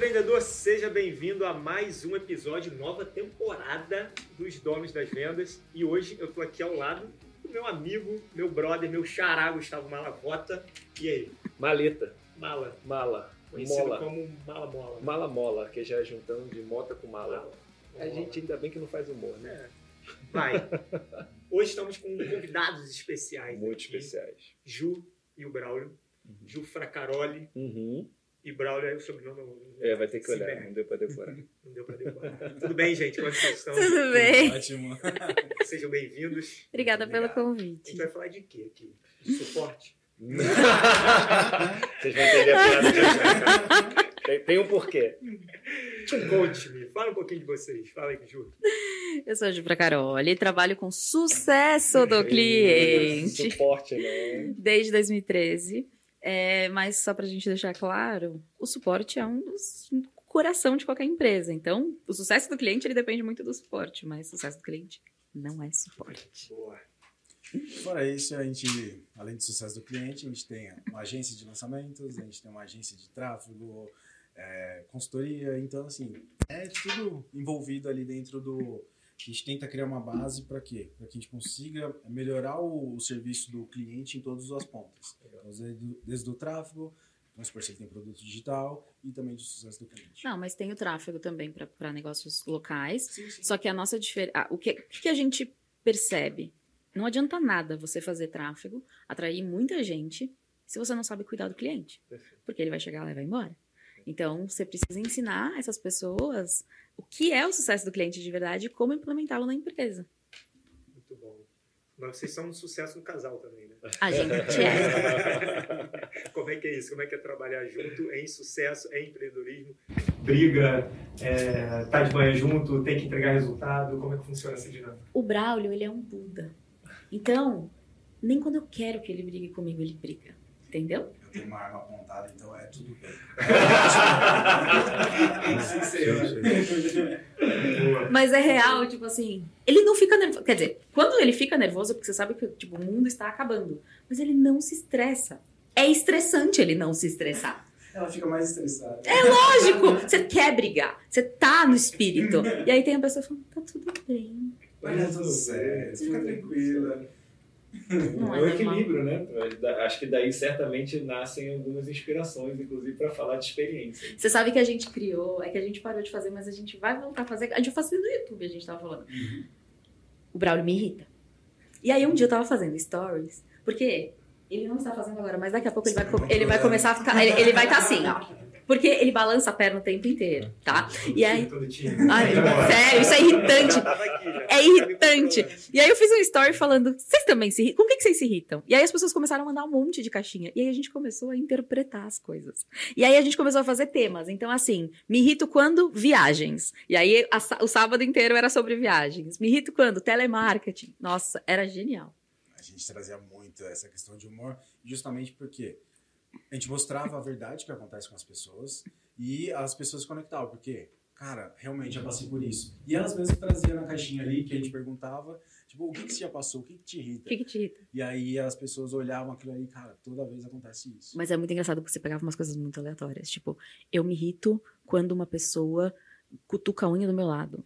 empreendedor, seja bem-vindo a mais um episódio, nova temporada dos Donos das Vendas. E hoje eu tô aqui ao lado do meu amigo, meu brother, meu xará, Gustavo Malavota. E aí? Maleta. Mala. Mala. Conhecido Mola. como Mala Mola. Mala mola, que já é juntando de mota com mala. Mala. A gente ainda bem que não faz humor, né? É. Vai. Hoje estamos com convidados especiais. Muito aqui. especiais. Ju e o Braulio. Ju Fracaroli Uhum. E Braulio é o sobrenome. É, vai ter que olhar, perde. não deu pra decorar. Não deu pra decorar. Tudo bem, gente? Como é que vocês estão? Tudo bem? Ótimo. Sejam bem-vindos. Obrigada pelo Obrigado. A convite. gente vai falar de quê aqui? De suporte? Vocês vão entender a piada de já. Tem, tem um porquê. Conte-me. Fala um pouquinho de vocês. Fala aí, Ju. Eu sou a Ju Caroli, trabalho com sucesso do cliente Suporte, né? desde 2013. É, mas só para a gente deixar claro, o suporte é um dos coração de qualquer empresa. Então, o sucesso do cliente ele depende muito do suporte, mas o sucesso do cliente não é suporte. Boa. Fora isso, a gente, além do sucesso do cliente, a gente tem uma agência de lançamentos, a gente tem uma agência de tráfego, é, consultoria, então assim, é tudo envolvido ali dentro do. A gente tenta criar uma base para quê? Para que a gente consiga melhorar o, o serviço do cliente em todas as pontas. Então, desde, desde o tráfego, se ele tem produto digital e também do sucesso do cliente. Não, mas tem o tráfego também para negócios locais. Sim, sim. Só que a nossa diferença. o, que, que a gente percebe? Não adianta nada você fazer tráfego, atrair muita gente, se você não sabe cuidar do cliente. Perfeito. Porque ele vai chegar lá e vai embora. Então, você precisa ensinar essas pessoas o que é o sucesso do cliente de verdade e como implementá-lo na empresa. Muito bom. Mas vocês são um sucesso no casal também, né? A gente é. Como é que é isso? Como é que é trabalhar junto em sucesso, em empreendedorismo? Briga, é, tá de manhã junto, tem que entregar resultado. Como é que funciona essa dinâmica? O Braulio, ele é um Buda. Então, nem quando eu quero que ele brigue comigo, ele briga. Entendeu? Tenho uma arma apontada, então é tudo bem. Mas é real, tipo assim, ele não fica nervoso. Quer dizer, quando ele fica nervoso, é porque você sabe que tipo, o mundo está acabando. Mas ele não se estressa. É estressante ele não se estressar. Ela fica mais estressada. É lógico! Você quer brigar, você tá no espírito. E aí tem a pessoa falando, tá tudo bem. Vai dar tudo certo, fica tranquila. Não é o é normal. equilíbrio, né? Acho que daí certamente nascem algumas inspirações, inclusive para falar de experiência. Você sabe que a gente criou, é que a gente parou de fazer, mas a gente vai voltar a fazer. A gente fazer no YouTube, a gente tava falando. O Braulio me irrita. E aí um dia eu tava fazendo stories, porque ele não está fazendo agora, mas daqui a pouco ele vai, ele vai começar a ficar. Ele, ele vai estar assim, ó. Porque ele balança a perna o tempo inteiro, tá? E aí. Time. Ai, sério, isso é irritante. É irritante. E aí eu fiz um story falando, vocês também se irritam? Com o que, vocês se irritam? E aí as pessoas começaram a mandar um monte de caixinha. E aí a gente começou a interpretar as coisas. E aí a gente começou a fazer temas. Então, assim, me irrito quando viagens. E aí a o sábado inteiro era sobre viagens. Me irrito quando telemarketing. Nossa, era genial. A gente trazia muito essa questão de humor, justamente porque a gente mostrava a verdade que acontece com as pessoas e as pessoas se conectavam, porque, cara, realmente já passei por isso. E elas mesmas traziam na caixinha ali, que a gente perguntava, tipo, o que, que você já passou, o que, que te O irrita? que, que te irrita? E aí as pessoas olhavam aquilo ali, cara, toda vez acontece isso. Mas é muito engraçado porque você pegava umas coisas muito aleatórias. Tipo, eu me irrito quando uma pessoa cutuca a unha do meu lado.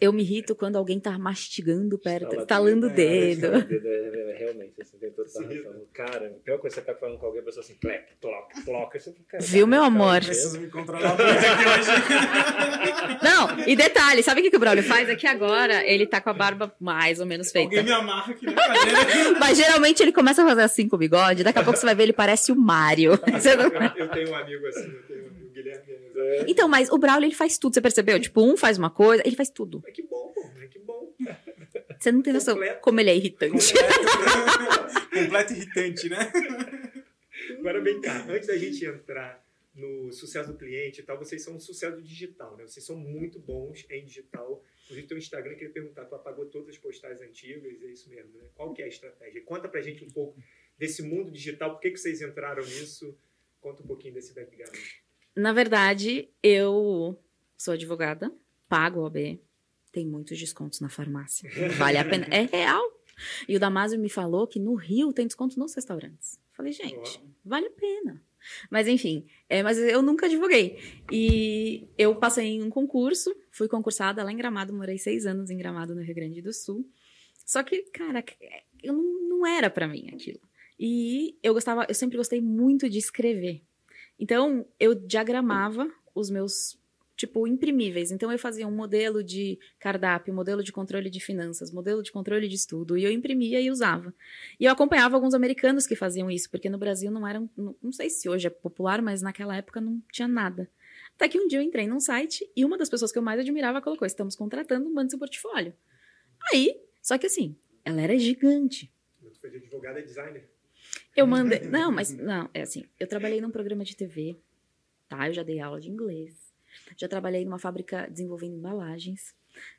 Eu me irrito quando alguém tá mastigando perto, estalando o É, dedo. dedo, é, é, realmente, assim, tem toda razão. Cara, a pior coisa que você tá falando com alguém, a pessoa assim, Você fica, cara, Viu, meu amor? Preciso me controlar muito aqui hoje. Não, e detalhe, sabe o que, que o Braulio faz? É que agora ele tá com a barba mais ou menos feita. Alguém me amarra aqui na cadeira. Mas geralmente ele começa a fazer assim com o bigode, daqui a pouco você vai ver ele parece o Eu, eu tenho um amigo assim, eu tenho um amigo, o Guilherme. É. Então, mas o Braulio ele faz tudo, você percebeu? Tipo, um faz uma coisa, ele faz tudo. Mas que bom, pô, mas que bom. Você não tem noção Completo. como ele é irritante. Completo irritante, né? Agora vem cá, antes da gente entrar no sucesso do cliente e tal, vocês são um sucesso digital, né? Vocês são muito bons em digital. Inclusive, teu Instagram, eu queria perguntar, tu apagou todas as postais antigas, é isso mesmo, né? Qual que é a estratégia? Conta pra gente um pouco desse mundo digital, por que, que vocês entraram nisso? Conta um pouquinho desse background. Na verdade, eu sou advogada, pago OAB, tem muitos descontos na farmácia. Vale a pena. É real. E o Damásio me falou que no Rio tem desconto nos restaurantes. Falei, gente, vale a pena. Mas enfim, é, mas eu nunca divulguei. E eu passei em um concurso, fui concursada lá em Gramado, morei seis anos em Gramado, no Rio Grande do Sul. Só que, cara, eu não, não era para mim aquilo. E eu gostava, eu sempre gostei muito de escrever. Então, eu diagramava os meus tipo, imprimíveis. Então, eu fazia um modelo de cardápio, modelo de controle de finanças, modelo de controle de estudo, e eu imprimia e usava. E eu acompanhava alguns americanos que faziam isso, porque no Brasil não era, não, não sei se hoje é popular, mas naquela época não tinha nada. Até que um dia eu entrei num site e uma das pessoas que eu mais admirava colocou: estamos contratando, mande seu portfólio. Aí, só que assim, ela era gigante. Foi advogada e designer? Eu mandei. Não, mas não, é assim. Eu trabalhei num programa de TV, tá? Eu já dei aula de inglês. Já trabalhei numa fábrica desenvolvendo embalagens.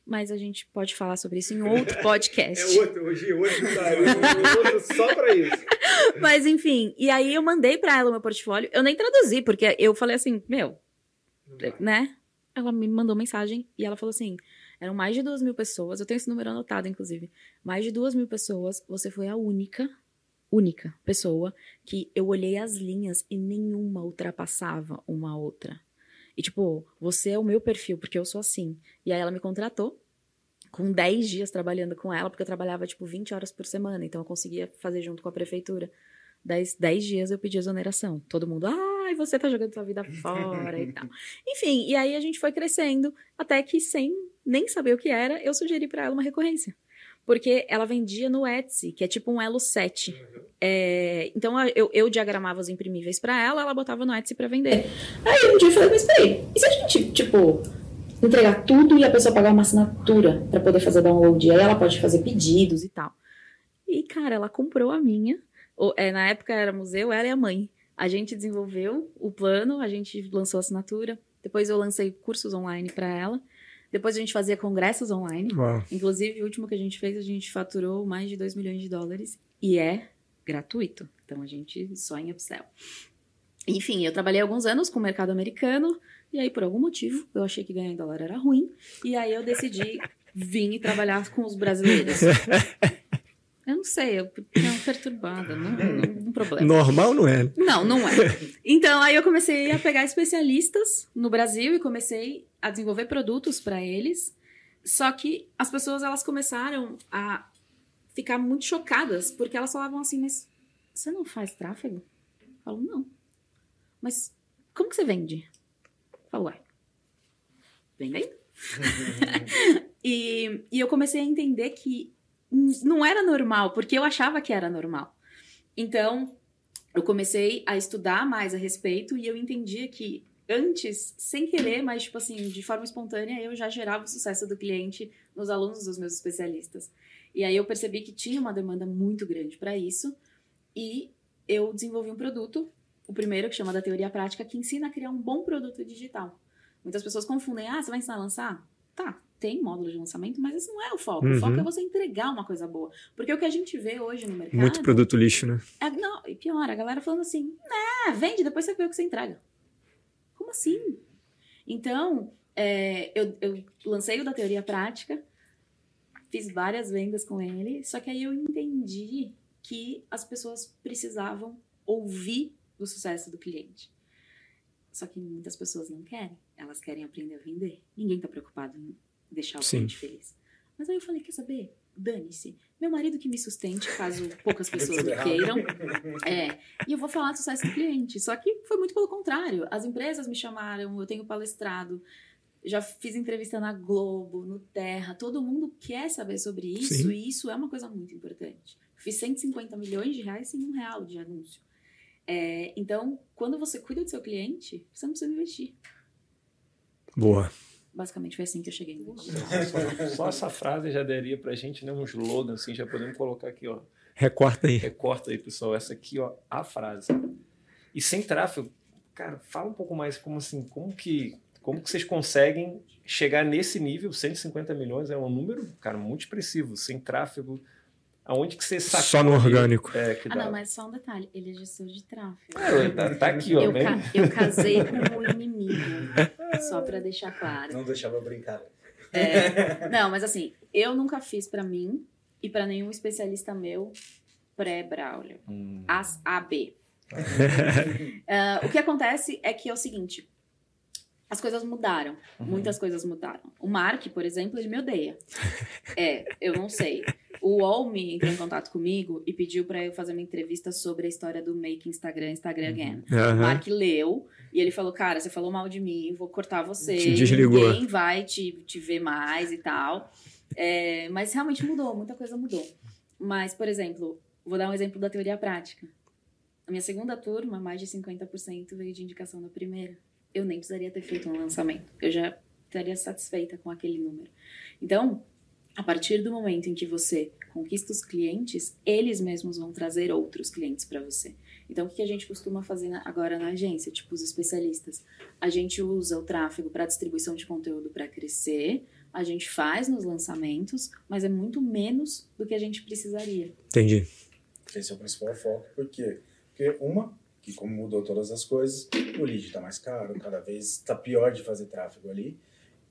Mas a gente pode falar sobre isso em outro podcast. É outro, hoje, hoje tá, outro só para isso. Mas enfim, e aí eu mandei para ela o meu portfólio. Eu nem traduzi, porque eu falei assim, meu, né? Ela me mandou mensagem e ela falou assim: eram mais de duas mil pessoas, eu tenho esse número anotado, inclusive. Mais de duas mil pessoas, você foi a única, única pessoa que eu olhei as linhas e nenhuma ultrapassava uma outra. E, tipo, você é o meu perfil, porque eu sou assim. E aí ela me contratou com 10 dias trabalhando com ela, porque eu trabalhava, tipo, 20 horas por semana. Então eu conseguia fazer junto com a prefeitura. 10, 10 dias eu pedi exoneração. Todo mundo, ai, você tá jogando sua vida fora e tal. Enfim, e aí a gente foi crescendo, até que sem nem saber o que era, eu sugeri para ela uma recorrência porque ela vendia no Etsy, que é tipo um Elo 7. Uhum. É, então eu, eu diagramava os imprimíveis para ela, ela botava no Etsy para vender. Aí um dia eu falei, mas peraí, e se a gente, tipo, entregar tudo e a pessoa pagar uma assinatura para poder fazer download? Aí ela pode fazer pedidos e tal. E, cara, ela comprou a minha. É, na época era museu, ela e a mãe. A gente desenvolveu o plano, a gente lançou a assinatura. Depois eu lancei cursos online para ela. Depois a gente fazia congressos online. Uau. Inclusive, o último que a gente fez, a gente faturou mais de 2 milhões de dólares. E é gratuito. Então, a gente só em upsell. Enfim, eu trabalhei alguns anos com o mercado americano. E aí, por algum motivo, eu achei que ganhar em dólar era ruim. E aí, eu decidi vir e trabalhar com os brasileiros. Sei, eu fiquei perturbada, não, não, um problema. Normal não é? Não, não é. Então, aí eu comecei a pegar especialistas no Brasil e comecei a desenvolver produtos para eles. Só que as pessoas elas começaram a ficar muito chocadas porque elas falavam assim: "Mas você não faz tráfego?" Eu falo: "Não." "Mas como que você vende?" Eu falo: "Ué, vendendo." e, e eu comecei a entender que não era normal, porque eu achava que era normal. Então, eu comecei a estudar mais a respeito e eu entendia que antes, sem querer, mas tipo assim, de forma espontânea, eu já gerava o sucesso do cliente nos alunos dos meus especialistas. E aí eu percebi que tinha uma demanda muito grande para isso e eu desenvolvi um produto, o primeiro que chama da teoria prática, que ensina a criar um bom produto digital. Muitas pessoas confundem, ah, você vai ensinar a lançar? Tá, tem módulo de lançamento, mas esse não é o foco. Uhum. O foco é você entregar uma coisa boa. Porque o que a gente vê hoje no mercado. Muito produto lixo, né? É, não, e pior, a galera falando assim, né, vende, depois você vê o que você entrega. Como assim? Então, é, eu, eu lancei o da teoria prática, fiz várias vendas com ele, só que aí eu entendi que as pessoas precisavam ouvir do sucesso do cliente. Só que muitas pessoas não querem. Elas querem aprender a vender. Ninguém está preocupado deixar o Sim. cliente feliz. Mas aí eu falei, quer saber? Dane-se. Meu marido que me sustente, caso poucas pessoas me queiram. É. E eu vou falar do sucesso do cliente. Só que foi muito pelo contrário. As empresas me chamaram, eu tenho palestrado, já fiz entrevista na Globo, no Terra. Todo mundo quer saber sobre isso Sim. e isso é uma coisa muito importante. Fiz 150 milhões de reais sem um real de anúncio. É, então, quando você cuida do seu cliente, você não precisa investir. Boa. Basicamente foi assim que eu cheguei só, só essa frase já daria pra gente né, um slogan, assim, já podemos colocar aqui, ó. Recorta aí. Recorta aí, pessoal. Essa aqui, ó, a frase. E sem tráfego, cara, fala um pouco mais como assim, como que, como que vocês conseguem chegar nesse nível, 150 milhões é um número, cara, muito expressivo, sem tráfego, Aonde que você sacou? Só no orgânico. É, que ah, não, mas só um detalhe. Ele é gestor de tráfego. É, tá, tá, aqui, ó. Eu, ca eu casei com o inimigo. só pra deixar claro. Não deixava brincar. É, não, mas assim, eu nunca fiz pra mim e pra nenhum especialista meu pré-Braulio. Hum. As AB. Ah, o que acontece é que é o seguinte: as coisas mudaram. Uhum. Muitas coisas mudaram. O Mark, por exemplo, ele me odeia. É, eu não sei. O UOL me entrou em contato comigo e pediu pra eu fazer uma entrevista sobre a história do Make Instagram, Instagram Again. O Aham. Mark leu e ele falou: Cara, você falou mal de mim, vou cortar você. Te desligou. Ninguém vai te, te ver mais e tal. É, mas realmente mudou, muita coisa mudou. Mas, por exemplo, vou dar um exemplo da teoria prática. A minha segunda turma, mais de 50% veio de indicação da primeira. Eu nem precisaria ter feito um lançamento. Eu já estaria satisfeita com aquele número. Então, a partir do momento em que você conquista os clientes, eles mesmos vão trazer outros clientes para você. Então, o que a gente costuma fazer agora na agência, tipo os especialistas? A gente usa o tráfego para distribuição de conteúdo para crescer, a gente faz nos lançamentos, mas é muito menos do que a gente precisaria. Entendi. Esse é o principal foco, por quê? Porque uma, que como mudou todas as coisas, o lead está mais caro, cada vez está pior de fazer tráfego ali,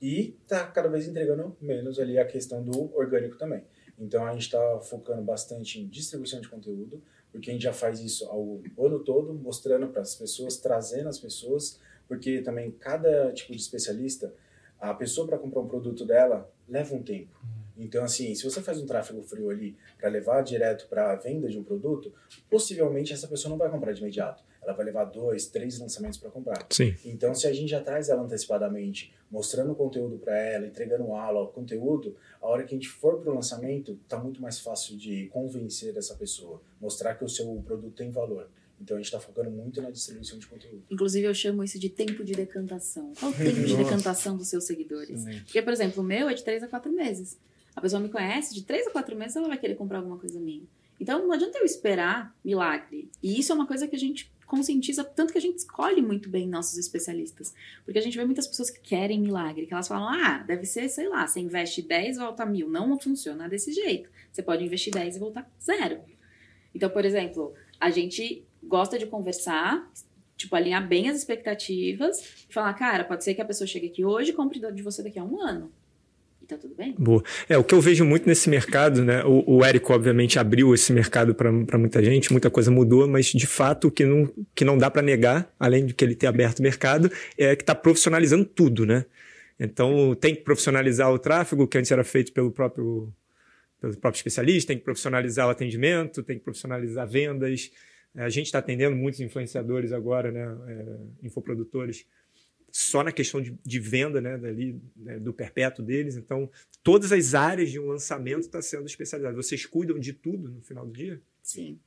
e está cada vez entregando menos ali a questão do orgânico também. Então a gente está focando bastante em distribuição de conteúdo, porque a gente já faz isso ao ano todo, mostrando para as pessoas, trazendo as pessoas, porque também cada tipo de especialista, a pessoa para comprar um produto dela leva um tempo. Então, assim, se você faz um tráfego frio ali para levar direto para a venda de um produto, possivelmente essa pessoa não vai comprar de imediato. Ela vai levar dois, três lançamentos para comprar. Sim. Então, se a gente já traz ela antecipadamente, mostrando o conteúdo para ela, entregando aula, conteúdo, a hora que a gente for para o lançamento, tá muito mais fácil de convencer essa pessoa, mostrar que o seu produto tem valor. Então, a gente está focando muito na distribuição de conteúdo. Inclusive, eu chamo isso de tempo de decantação. Qual o tempo de decantação dos seus seguidores? Excelente. Porque, por exemplo, o meu é de 3 a 4 meses. A pessoa me conhece, de 3 a 4 meses ela vai querer comprar alguma coisa minha. Então, não adianta eu esperar milagre. E isso é uma coisa que a gente conscientiza, tanto que a gente escolhe muito bem nossos especialistas. Porque a gente vê muitas pessoas que querem milagre, que elas falam, ah, deve ser, sei lá, você investe 10 volta mil. Não funciona desse jeito. Você pode investir 10 e voltar zero. Então, por exemplo, a gente gosta de conversar, tipo, alinhar bem as expectativas e falar, cara, pode ser que a pessoa chegue aqui hoje e compre de você daqui a um ano. Tá tudo bem? Boa. É, o que eu vejo muito nesse mercado, né? O, o Érico, obviamente, abriu esse mercado para muita gente, muita coisa mudou, mas de fato o que não, que não dá para negar, além de que ele ter aberto o mercado, é que está profissionalizando tudo, né? Então tem que profissionalizar o tráfego, que antes era feito pelo próprio, pelo próprio especialista, tem que profissionalizar o atendimento, tem que profissionalizar vendas. É, A gente está atendendo muitos influenciadores agora, né? É, infoprodutores só na questão de, de venda, né, dali, né, do perpétuo deles. Então, todas as áreas de um lançamento está sendo especializado. Vocês cuidam de tudo no final do dia? Sim.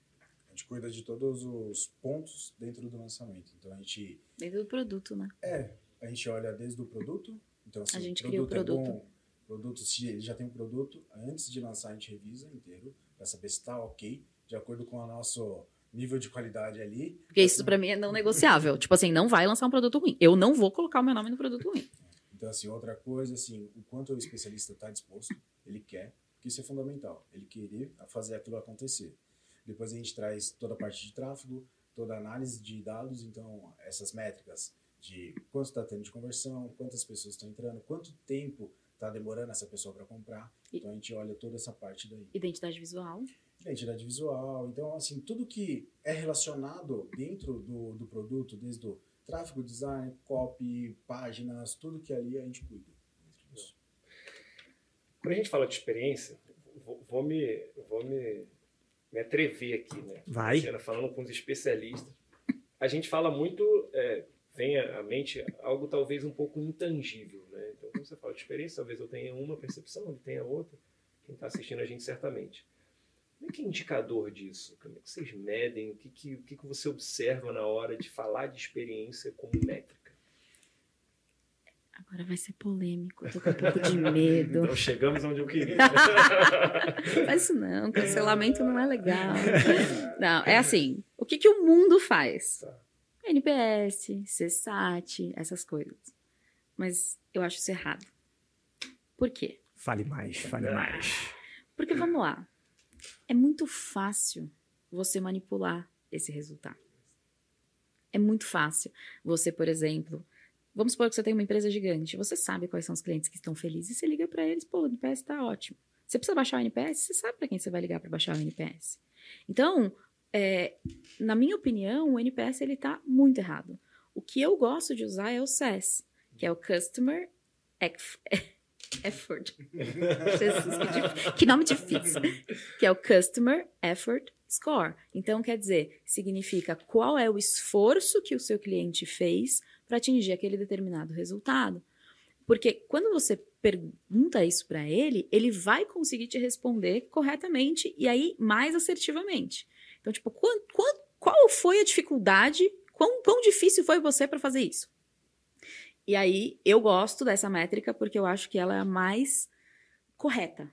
A gente cuida de todos os pontos dentro do lançamento. Então, a gente Dentro do produto, né? É, a gente olha desde o produto. Então, se A gente o cria o produto, produto. é bom, produto, se ele já tem um produto, antes de lançar a gente revisa inteiro para saber se está ok, de acordo com o nosso nível de qualidade ali. Porque isso pra mim é não negociável. Tipo assim, não vai lançar um produto ruim. Eu não vou colocar o meu nome no produto ruim. Então, assim, outra coisa, assim, o quanto o especialista está disposto, ele quer, que isso é fundamental, ele querer fazer aquilo acontecer. Depois a gente traz toda a parte de tráfego, toda a análise de dados, então essas métricas de quanto está tendo de conversão, quantas pessoas estão entrando, quanto tempo está demorando essa pessoa para comprar. Então a gente olha toda essa parte daí. Identidade visual. Identidade visual, então assim, tudo que é relacionado dentro do, do produto, desde o tráfego, design, copy, páginas, tudo que ali a gente cuida. disso. Quando a gente fala de experiência, vou, vou me, vou me, me atrever aqui, né? Vai. Falando com os especialistas. A gente fala muito, é, vem à mente algo talvez um pouco intangível, né? Então, quando você fala de experiência, talvez eu tenha uma percepção, ele tenha outra. Quem está assistindo a gente certamente. Como é que é indicador disso? Como é que vocês medem? O que, que, o que, que você observa na hora de falar de experiência como métrica? Agora vai ser polêmico. Eu tô com um pouco de medo. Então chegamos onde eu queria. Isso não, cancelamento não é legal. Não, é assim, o que, que o mundo faz? Tá. NPS, CSAT, essas coisas. Mas eu acho isso errado. Por quê? Fale mais, fale mais. Porque vamos lá. É muito fácil você manipular esse resultado. É muito fácil. Você, por exemplo, vamos supor que você tem uma empresa gigante. Você sabe quais são os clientes que estão felizes e você liga para eles, pô, o NPS está ótimo. Você precisa baixar o NPS, você sabe para quem você vai ligar para baixar o NPS. Então, é, na minha opinião, o NPS ele tá muito errado. O que eu gosto de usar é o CES, que é o Customer Effort. Jesus, que, que nome difícil. Que é o Customer Effort Score. Então, quer dizer, significa qual é o esforço que o seu cliente fez para atingir aquele determinado resultado. Porque quando você pergunta isso para ele, ele vai conseguir te responder corretamente e aí mais assertivamente. Então, tipo, quan- quan- qual foi a dificuldade? Quão, quão difícil foi você para fazer isso? E aí, eu gosto dessa métrica porque eu acho que ela é a mais correta.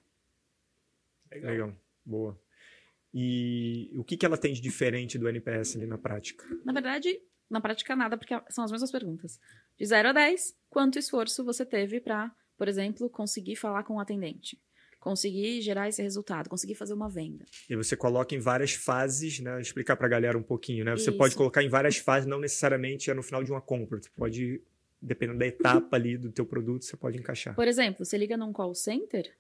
Legal, boa. E o que, que ela tem de diferente do NPS ali na prática? Na verdade, na prática, nada, porque são as mesmas perguntas. De 0 a 10, quanto esforço você teve para, por exemplo, conseguir falar com o atendente? Conseguir gerar esse resultado, conseguir fazer uma venda. E você coloca em várias fases, né? Explicar pra galera um pouquinho, né? Você Isso. pode colocar em várias fases, não necessariamente é no final de uma compra. Você pode, dependendo da etapa ali do teu produto, você pode encaixar. Por exemplo, você liga num call center,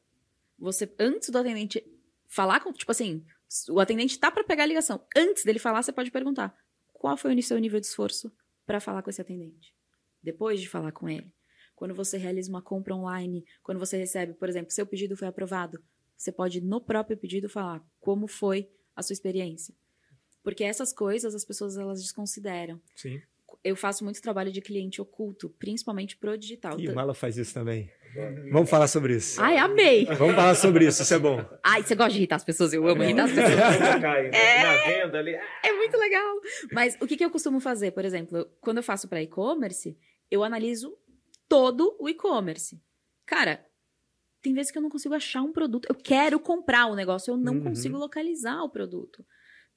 você, antes do atendente falar com, tipo assim, o atendente tá para pegar a ligação. Antes dele falar, você pode perguntar: qual foi o seu nível de esforço para falar com esse atendente? Depois de falar com ele. Quando você realiza uma compra online, quando você recebe, por exemplo, seu pedido foi aprovado, você pode no próprio pedido falar como foi a sua experiência. Porque essas coisas as pessoas elas desconsideram. Sim. Eu faço muito trabalho de cliente oculto, principalmente pro digital. E Mala faz isso também. Vamos falar sobre isso. Ai, amei! Vamos falar sobre isso, isso é bom. Ai, você gosta de irritar as pessoas? Eu amo irritar as pessoas. É. Na venda ali. É muito legal. Mas o que, que eu costumo fazer, por exemplo, quando eu faço para e-commerce, eu analiso todo o e-commerce. Cara, tem vezes que eu não consigo achar um produto. Eu quero comprar o negócio, eu não Uhum. consigo localizar o produto.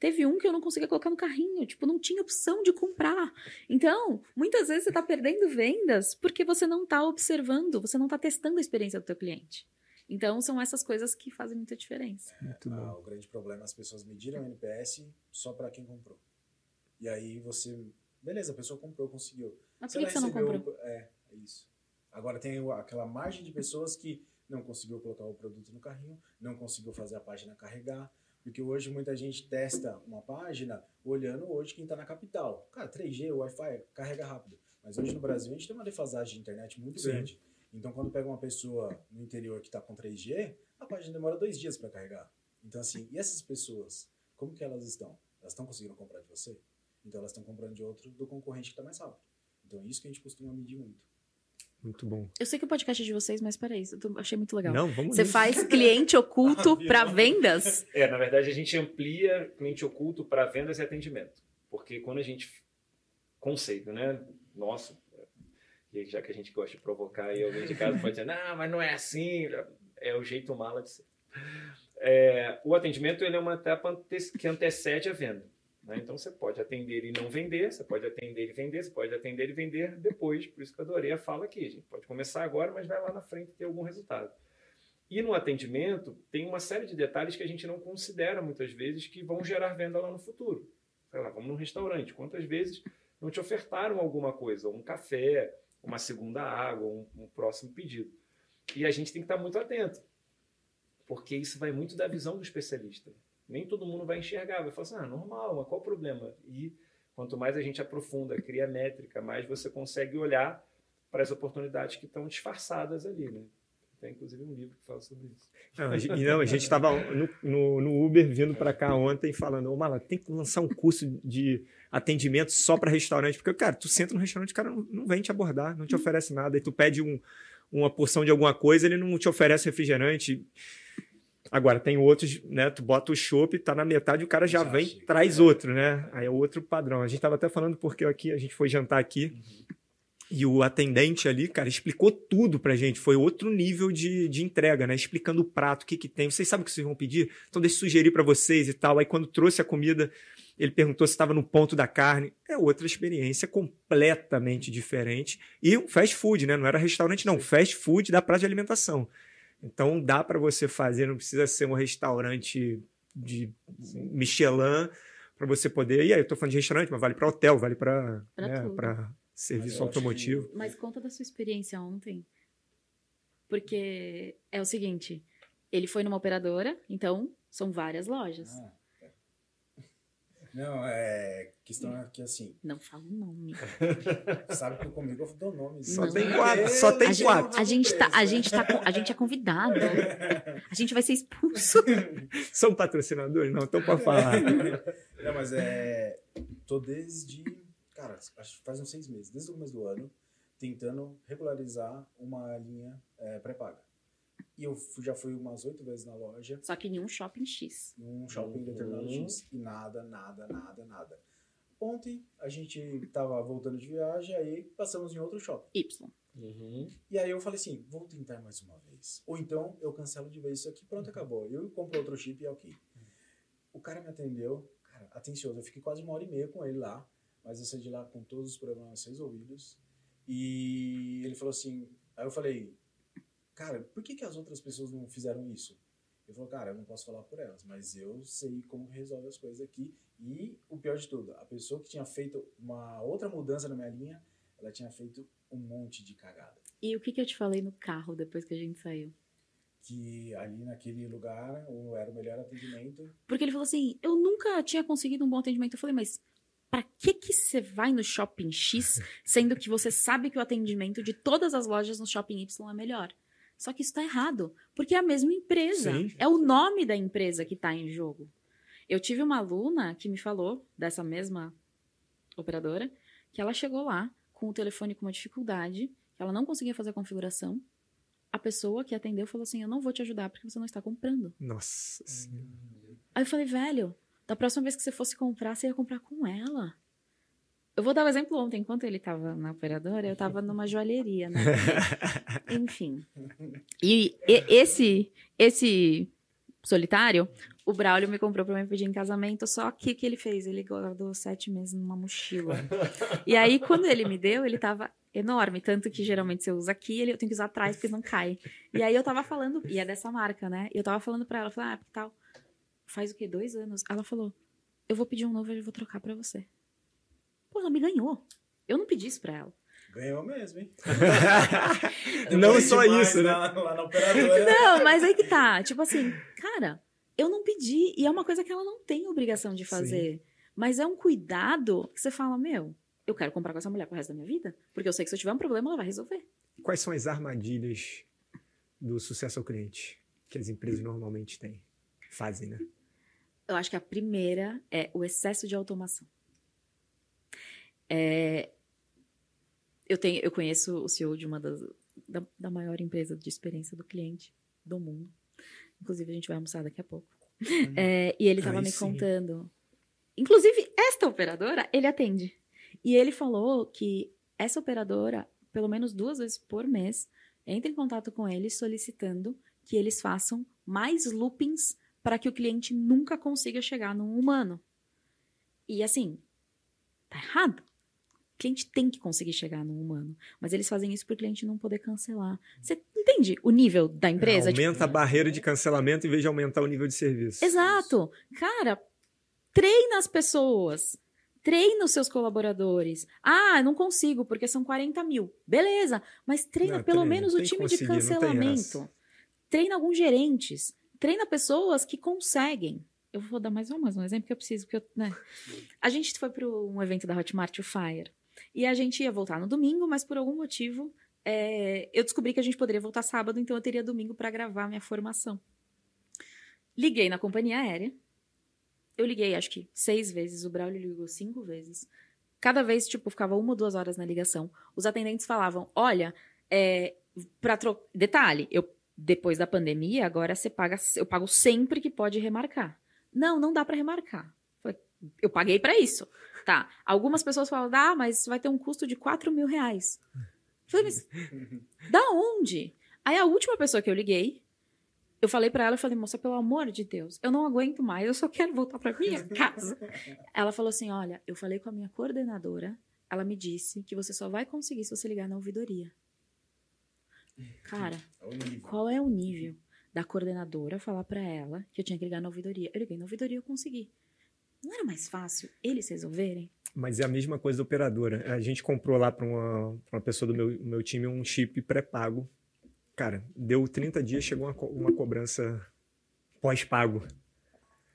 Teve um que eu não conseguia colocar no carrinho, tipo, não tinha opção de comprar. Então, muitas vezes você tá perdendo vendas porque você não tá observando, você não tá testando a experiência do teu cliente. Então, são essas coisas que fazem muita diferença. Muito Ah, o grande problema é as pessoas mediram o NPS só para quem comprou. E aí você. Beleza, a pessoa comprou, conseguiu. Mas por que, você não comprou? É, é isso. Agora tem aquela margem de pessoas que não conseguiu colocar o produto no carrinho, não conseguiu fazer a página carregar. Porque hoje muita gente testa uma página olhando hoje quem está na capital. Cara, 3G, Wi-Fi, carrega rápido. Mas hoje no Brasil a gente tem uma defasagem de internet muito Sim. grande. Então quando pega uma pessoa no interior que está com 3G, a página demora dois dias para carregar. Então assim, e essas pessoas, como que elas estão? Elas estão conseguindo comprar de você? Então elas estão comprando de outro do concorrente que está mais rápido. Então é isso que a gente costuma medir muito. Muito bom. Eu sei que o podcast é de vocês, mas peraí, eu tô- achei muito legal. Não, vamos Você nisso. faz cliente oculto para vendas? É, na verdade, a gente amplia cliente oculto para vendas e atendimento. Porque quando a gente. Conceito, né? Nosso. E já que a gente gosta de provocar e alguém de casa pode dizer, não, mas não é assim. É o jeito mala de ser. É, o atendimento ele é uma etapa que antecede a venda. Né? Então você pode atender e não vender, você pode atender e vender, você pode atender e vender depois. Por isso que eu adorei a fala aqui. A gente pode começar agora, mas vai lá na frente ter algum resultado. E no atendimento, tem uma série de detalhes que a gente não considera muitas vezes que vão gerar venda lá no futuro. Sei lá, vamos num restaurante. Quantas vezes não te ofertaram alguma coisa, um café, uma segunda água, um, um próximo pedido? E a gente tem que estar muito atento, porque isso vai muito da visão do especialista. Nem todo mundo vai enxergar, vai falar assim, ah, normal, mas qual o problema? E quanto mais a gente aprofunda, cria métrica, mais você consegue olhar para as oportunidades que estão disfarçadas ali, né? Tem inclusive um livro que fala sobre isso. Não, a gente, estava no, no, no Uber vindo para cá ontem falando, ô Mala, tem que lançar um curso de atendimento só para restaurante, porque, cara, tu senta no restaurante, o cara não, não vem te abordar, não te oferece nada, e tu pede um, uma porção de alguma coisa, ele não te oferece refrigerante. Agora, tem outros, né? Tu bota o chopp, tá na metade, o cara já, Já vem, chega, traz é. outro, né? Aí é outro padrão. A gente tava até falando porque aqui a gente foi jantar aqui. E o atendente ali, cara, explicou tudo pra gente. Foi outro nível de, de entrega, né? Explicando o prato, o que que tem. Vocês sabem o que vocês vão pedir? Então deixa eu sugerir pra vocês e tal. Aí quando trouxe a comida, ele perguntou se estava no ponto da carne. É outra experiência completamente diferente. E um fast food, né? Não era restaurante, não. Fast food da praça de alimentação. Então dá pra você fazer, não precisa ser um restaurante de Michelin para você poder. E aí, eu tô falando de restaurante, mas vale para hotel, vale para né, serviço automotivo. Mas conta da sua experiência ontem. Porque é o seguinte, ele foi numa operadora, então são várias lojas. Ah, Não, é. Questão é que assim, Não fala o nome. sabe que comigo eu dou nome. Só Não. tem quatro, só tem a gente, quatro. A gente, tá, a, gente tá, a gente é convidado. A gente vai ser expulso. São patrocinadores? Não, então pode falar. Não, mas é. Tô desde. Cara, acho que faz uns seis meses, desde o começo do ano, tentando regularizar uma linha é, pré-paga. E eu já fui umas oito vezes na loja, Só que em um shopping X. num shopping determinado Uhum. X, e nada, nada, nada, nada. Ontem a gente tava voltando de viagem, aí passamos em outro shopping. Y. Uhum. E aí eu falei assim, vou tentar mais uma vez. Ou então eu cancelo de vez isso aqui, pronto, acabou. Eu compro outro chip e é ok. O cara me atendeu, cara, atencioso. Eu fiquei quase uma hora e meia com ele lá, mas eu saí de lá com todos os problemas resolvidos. E ele falou assim, aí eu falei, cara, por que, que as outras pessoas não fizeram isso? Ele falou, cara, eu não posso falar por elas, mas eu sei como resolve as coisas aqui. E o pior de tudo, a pessoa que tinha feito uma outra mudança na minha linha, ela tinha feito um monte de cagada. E o que, que eu te falei no carro depois que a gente saiu? que ali naquele lugar era o melhor atendimento. Porque ele falou assim: eu nunca tinha conseguido um bom atendimento. Eu falei, mas pra que que você vai no shopping X, sendo que você sabe que o atendimento de todas as lojas no shopping Y é melhor? Só que isso tá errado, porque é a mesma empresa. Sim. É o nome da empresa que tá em jogo. Eu tive uma aluna que me falou dessa mesma operadora que ela chegou lá com o telefone com uma dificuldade, que ela não conseguia fazer a configuração. A pessoa que atendeu falou assim: Eu não vou te ajudar porque você não está comprando. Nossa senhora. Aí eu falei, velho, da próxima vez que você fosse comprar, você ia comprar com ela. Eu vou dar o exemplo ontem, enquanto ele tava na operadora, eu tava numa joalheria, né? Enfim. E, e- esse esse solitário, o Braulio me comprou pra me pedir em casamento, só que o que ele fez? Ele guardou sete meses numa mochila. E aí, quando ele me deu, ele tava enorme, tanto que geralmente você usa aqui, ele, eu tenho que usar atrás porque não cai. E aí eu tava falando, e é dessa marca, né? E eu tava falando pra ela, falei, ah, tal, faz o quê? Dois anos? Ela falou, eu vou pedir um novo e eu vou trocar pra você. Pô, ela me ganhou. Eu não pedi isso pra ela. Ganhou mesmo, hein? Não só isso, né? Lá, lá na operadora. Não, mas aí que tá. Tipo assim, cara, eu não pedi. E é uma coisa que ela não tem obrigação de fazer. Mas é um cuidado que você fala, meu, eu quero comprar com essa mulher pro resto da minha vida. Porque eu sei que se eu tiver um problema, ela vai resolver. Quais são as armadilhas do sucesso ao cliente que as empresas normalmente têm? Fazem, né? Eu acho que a primeira é o excesso de automação. É, eu, tenho, eu conheço o CEO de uma das da, da maior empresa de experiência do cliente do mundo. Inclusive, a gente vai almoçar daqui a pouco. É, e ele estava me sim. contando. Inclusive, esta operadora, ele atende. E ele falou que essa operadora, pelo menos duas vezes por mês, entra em contato com eles solicitando que eles façam mais loopings para que o cliente nunca consiga chegar num humano. E assim, tá errado. O cliente tem que conseguir chegar num humano. Mas eles fazem isso para o cliente não poder cancelar. Você entende o nível da empresa? Tipo, Aumenta a barreira de cancelamento em vez de aumentar o nível de serviço. Exato. Cara, treina as pessoas. Treina os seus colaboradores. Ah, não consigo, porque são 40 mil. Beleza, mas treina Não, pelo treina, menos o time de cancelamento. Treina alguns gerentes. Treina pessoas que conseguem. Eu vou dar mais um, mais um exemplo que eu preciso, porque eu, né? A gente foi para um evento da Hotmart, o Fire. E a gente ia voltar no domingo, mas por algum motivo é, eu descobri que a gente poderia voltar sábado, então eu teria domingo para gravar minha formação. Liguei na companhia aérea. Eu liguei, acho que seis vezes. O Braulio ligou cinco vezes. Cada vez, tipo, ficava uma ou duas horas na ligação. Os atendentes falavam: Olha, é, para tro... detalhe, eu depois da pandemia, agora você paga, eu pago sempre que pode remarcar. Não, não dá para remarcar. Eu paguei para isso. Tá. Algumas pessoas falam, ah, mas vai ter um custo de 4 mil reais. Falei, mas da onde? Aí a última pessoa que eu liguei, eu falei pra ela, eu falei, moça, pelo amor de Deus, eu não aguento mais, eu só quero voltar pra minha casa. ela falou assim, olha, eu falei com a minha coordenadora, ela me disse que você só vai conseguir se você ligar na ouvidoria. Cara, É qual é o nível da coordenadora falar pra ela que eu tinha que ligar na ouvidoria? Eu liguei na ouvidoria e eu consegui. Não era mais fácil eles resolverem? Mas é a mesma coisa da operadora. A gente comprou lá para uma, pra uma pessoa do meu, meu time um chip pré-pago. Cara, deu 30 dias, chegou uma, uma cobrança pós-pago.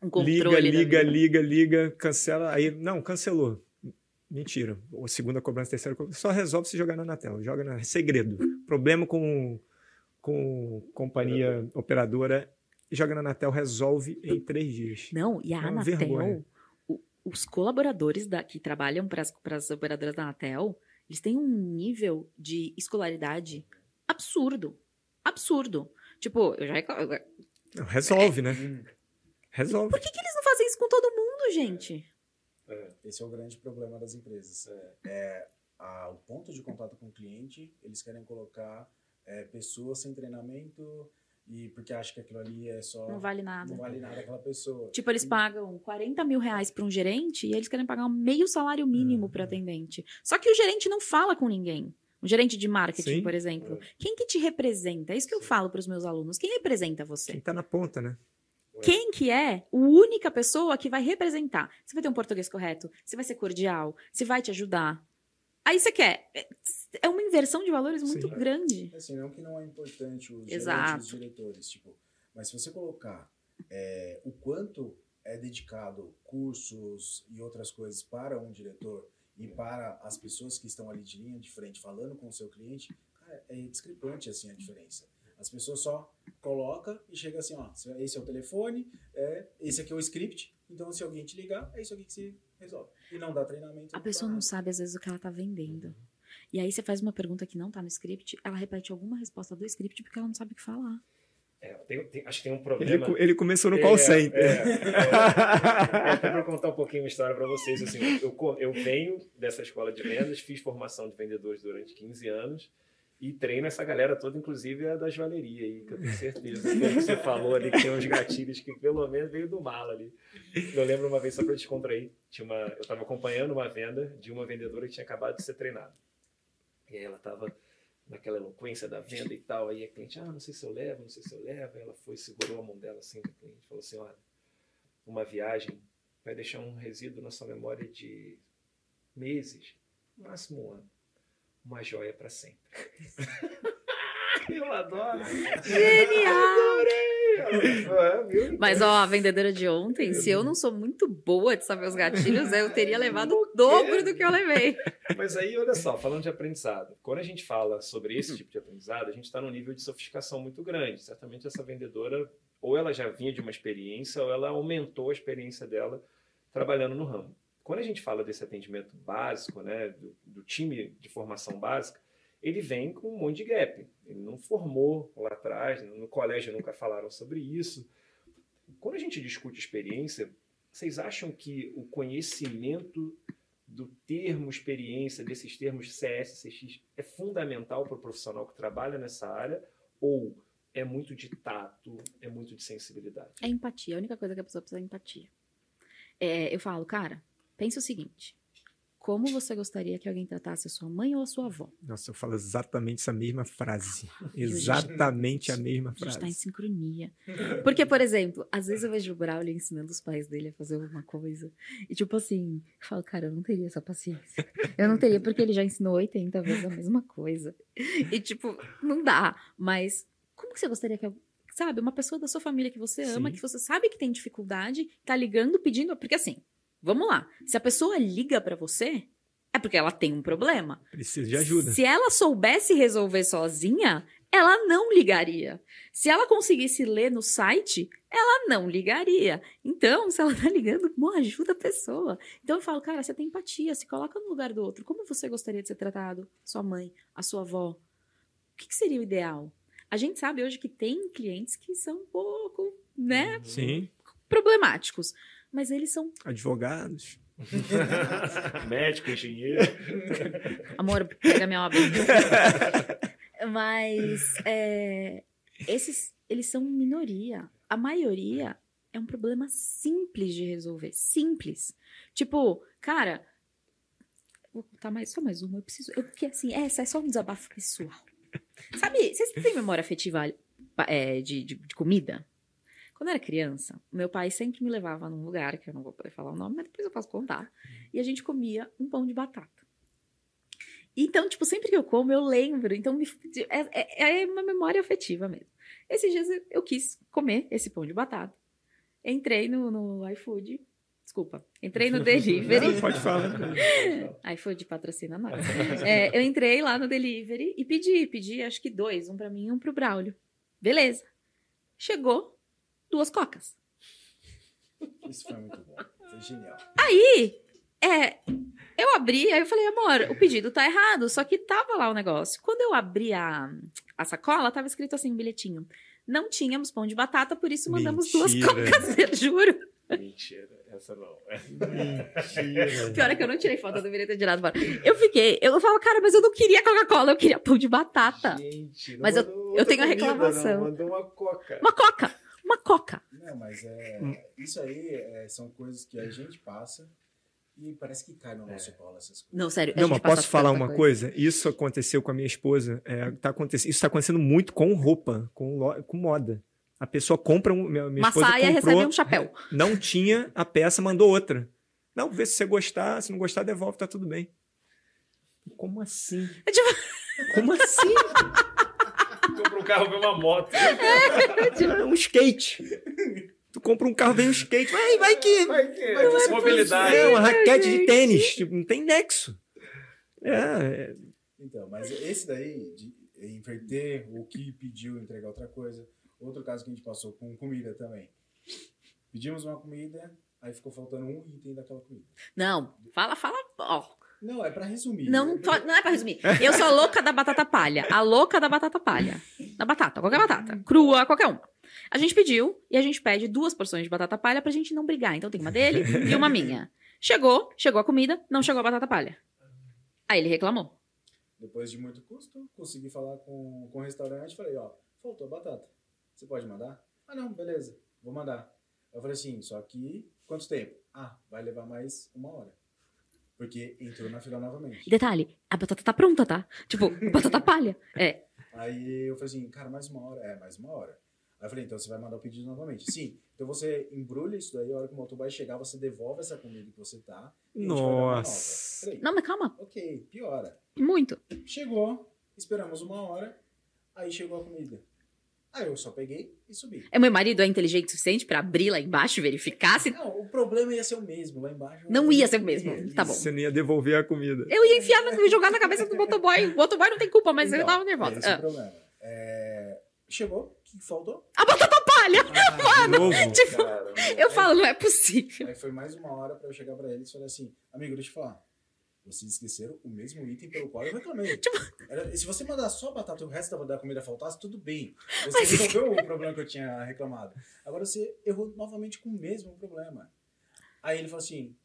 Um liga, da liga, liga, liga, cancela. Aí, não, cancelou. Mentira. Ou segunda cobrança, terceira cobrança. Só resolve se jogar na Anatel. Joga na segredo. Problema com, com companhia operadora. Joga na Anatel, resolve em três dias. Não, e a É Anatel, vergonha. Os colaboradores da, que trabalham para as operadoras da Anatel, eles têm um nível de escolaridade absurdo. Absurdo. Tipo, eu já. Não, resolve, né? Hum, Resolve. Por que, que eles não fazem isso com todo mundo, gente? Esse é o grande problema das empresas. É, a- o ponto de contato com o cliente, eles querem colocar é, pessoas sem treinamento e porque acham que aquilo ali é só. Não vale nada. não vale nada aquela pessoa. Tipo, eles pagam 40 mil reais para um gerente e eles querem pagar um meio salário mínimo Uhum. para atendente. Só que o gerente não fala com ninguém. Um gerente de marketing, Sim. por exemplo. Quem que te representa? É isso que eu falo para os meus alunos. Quem representa você? Quem tá na ponta, né? Quem que é a única pessoa que vai representar? Você vai ter um português correto? Você vai ser cordial? Você vai te ajudar? Aí você quer. É uma inversão de valores muito Sim. grande. Assim, não que não é importante os Exato. gerentes, os diretores, tipo, mas se você colocar é, o quanto é dedicado cursos e outras coisas para um diretor e para as pessoas que estão ali de linha de frente falando com o seu cliente, cara, é discrepante assim a diferença. As pessoas só colocam e chega assim, ó, esse é o telefone, é, esse aqui é o script, então se alguém te ligar, é isso aqui que se resolve. E não dá treinamento. A não pessoa não nada. sabe, às vezes, o que ela tá vendendo. E aí você faz uma pergunta que não tá no script, ela repete alguma resposta do script porque ela não sabe o que falar. É, tem- tem- acho que tem um Ele, problema. co- ele começou no É, call center. É, é, é, pra eu contar um pouquinho uma história para vocês. Assim, eu, eu venho dessa escola de vendas, fiz formação de vendedores durante 15 anos e treino essa galera toda, inclusive a da joalheria aí, que eu tenho certeza. Pelo que você falou ali, que tem uns gatilhos que pelo menos veio do mal ali. Eu lembro uma vez, só para descontrair, tinha uma, eu estava acompanhando uma venda de uma vendedora que tinha acabado de ser treinada. E aí ela estava naquela eloquência da venda e tal. Aí a cliente, ah, não sei se eu levo, não sei se eu levo. Aí ela foi, segurou a mão dela assim, da cliente, falou assim, olha, uma viagem vai deixar um resíduo na sua memória de meses, máximo um ano. Uma joia para sempre. eu adoro. Genial! Viu? Mas, ó, a vendedora de ontem, se eu não sou muito boa de saber os gatilhos, eu teria levado o dobro do que eu levei. Mas aí, olha só, falando de aprendizado, quando a gente fala sobre esse tipo de aprendizado, a gente está num nível de sofisticação muito grande. Certamente essa vendedora, ou ela já vinha de uma experiência, ou ela aumentou a experiência dela trabalhando no ramo. Quando a gente fala desse atendimento básico, né, do, do time de formação básica, ele vem com um monte de gap. Ele não formou lá atrás, no colégio nunca falaram sobre isso. Quando a gente discute experiência, vocês acham que o conhecimento do termo experiência, desses termos CS, CX, é fundamental para o profissional que trabalha nessa área? Ou é muito de tato, é muito de sensibilidade? É empatia. A única coisa que a pessoa precisa é empatia. É, eu falo, cara, pensa o seguinte. Como você gostaria que alguém tratasse a sua mãe ou a sua avó? Nossa, eu falo exatamente essa mesma frase. Exatamente a mesma A gente tá em frase. sincronia. Porque, por exemplo, às vezes eu vejo o Braulio ensinando os pais dele a fazer alguma coisa. E tipo assim, eu falo, cara, eu não teria essa paciência. Eu não teria, porque ele já ensinou 80 vezes a mesma coisa. E tipo, não dá. Mas como que você gostaria que. Sabe, uma pessoa da sua família que você ama, Sim. que você sabe que tem dificuldade, tá ligando, pedindo. Porque assim, vamos lá. Se a pessoa liga pra você, é porque ela tem um problema. Precisa de ajuda. Se ela soubesse resolver sozinha, ela não ligaria. Se ela conseguisse ler no site, ela não ligaria. Então, se ela tá ligando, pô, ajuda a pessoa. Então eu falo, cara, você tem empatia, se coloca no lugar do outro. Como você gostaria de ser tratado? Sua mãe, a sua avó. O que, que seria o ideal? A gente sabe hoje que tem clientes que são um pouco, né, Sim, problemáticos. Mas eles são, advogados. Médico, engenheiro. amor, pega minha obra. Mas é, esses, eles são minoria. A maioria é um problema simples de resolver. Simples. Tipo, cara, vou contar mais, só mais uma. Eu preciso. Eu, porque assim, essa é só um desabafo pessoal. Sabe, vocês têm memória afetiva é, de, de, de comida? Quando eu era criança, meu pai sempre me levava num lugar, que eu não vou poder falar o nome, mas depois eu posso contar. E a gente comia um pão de batata. Então, tipo, sempre que eu como, eu lembro. Então, me- é, é- é uma memória afetiva mesmo. Esses dias eu- quis comer esse pão de batata. Entrei no, no iFood. Desculpa. Entrei no delivery. Não, pode falar. iFood patrocina nós. É, eu entrei lá no delivery e pedi, pedi acho que dois, um pra mim e um pro Braulio. Beleza. Chegou duas cocas. Isso foi muito bom. Foi genial. Aí, é, eu abri, aí eu falei, amor, o pedido tá errado, só que tava lá o negócio. Quando eu abri a, a sacola, tava escrito assim, um bilhetinho. Não tínhamos pão de batata, por isso mandamos duas Mentira. cocas, eu juro. Mentira, essa não. Mentira. Pior é que eu não tirei foto, eu deveria ter tirado fora. Eu fiquei, eu falo, cara, mas eu não queria Coca-Cola, eu queria pão de batata. Gente, não Mas eu- eu tenho a reclamação. Não, mandou uma coca. Uma coca, uma coca. Não, mas é, Hum. isso aí é, são coisas que a gente passa e parece que cai no nosso colo essas coisas. Não, sério. Não, mas posso falar uma coisa? Isso aconteceu com a minha esposa. é, tá acontecendo, isso está acontecendo muito com roupa, com, com moda. A pessoa compra um. Minha, minha Uma esposa saia comprou, recebe um chapéu. Não tinha a peça, mandou outra. Não, vê se você gostar. Se não gostar, devolve, tá tudo bem. Como assim? É tipo- Como assim? Um carro, vê uma moto. um skate. Tu compra um carro, vem um skate. Vai, vai que. Vai que Vai que mobilidade. É uma raquete de tênis. Tipo, não tem nexo. É, é, Então, mas esse daí, de inverter o que pediu, entregar outra coisa. Outro caso que a gente passou com comida também. Pedimos uma comida, aí ficou faltando um item daquela comida. Não, fala, fala. Ó, Não, é pra resumir. não, não, é pra resumir. Eu sou a louca da batata palha. A louca da batata palha. Da batata, qualquer batata. Crua, qualquer uma. A gente pediu e a gente pede duas porções de batata palha pra gente não brigar. Então tem uma dele e uma minha. Chegou, chegou a comida, não chegou a batata palha. Aí ele reclamou. Depois de muito custo, consegui falar com, com o restaurante falei, ó, faltou a batata. Você pode mandar? Ah, não, beleza, vou mandar. Eu falei assim, só que quanto tempo? Ah, vai levar mais uma hora. Porque entrou na fila E novamente. detalhe, a batata tá pronta, tá? Tipo, batata palha. É. Aí eu falei assim, cara, mais uma hora? É, mais uma hora. Aí eu falei, então você vai mandar o pedido novamente. Sim, então você embrulha isso daí, a hora que o motoboy chegar, você devolve essa comida que você tá. Nossa. Falei, Não, mas calma. ok, piora. Muito. Chegou, esperamos uma hora, aí chegou a comida. Aí eu só peguei e subi. É, meu marido é inteligente o suficiente pra abrir lá embaixo e verificar se. Não, o problema ia ser o mesmo, lá embaixo. Não ia ser o mesmo. Tá bom. Você não ia devolver a comida. Eu ia enfiar, no- jogar na cabeça do motoboy. O motoboy não tem culpa, mas eu Então, tava nervosa. Esse é o Ah. problema. É, Chegou, o que faltou? A batata palha! De novo. Tipo, Cara, Eu aí- falo, não é possível. Aí foi mais uma hora pra eu chegar pra eles e falar assim, amigo, deixa eu falar. Vocês esqueceram o mesmo item pelo qual eu reclamei. Tipo Era- se você mandar só a batata e o resto da- da comida faltasse, tudo bem. Você resolveu o problema que eu tinha reclamado. Agora você errou novamente com o mesmo problema. Aí ele falou assim: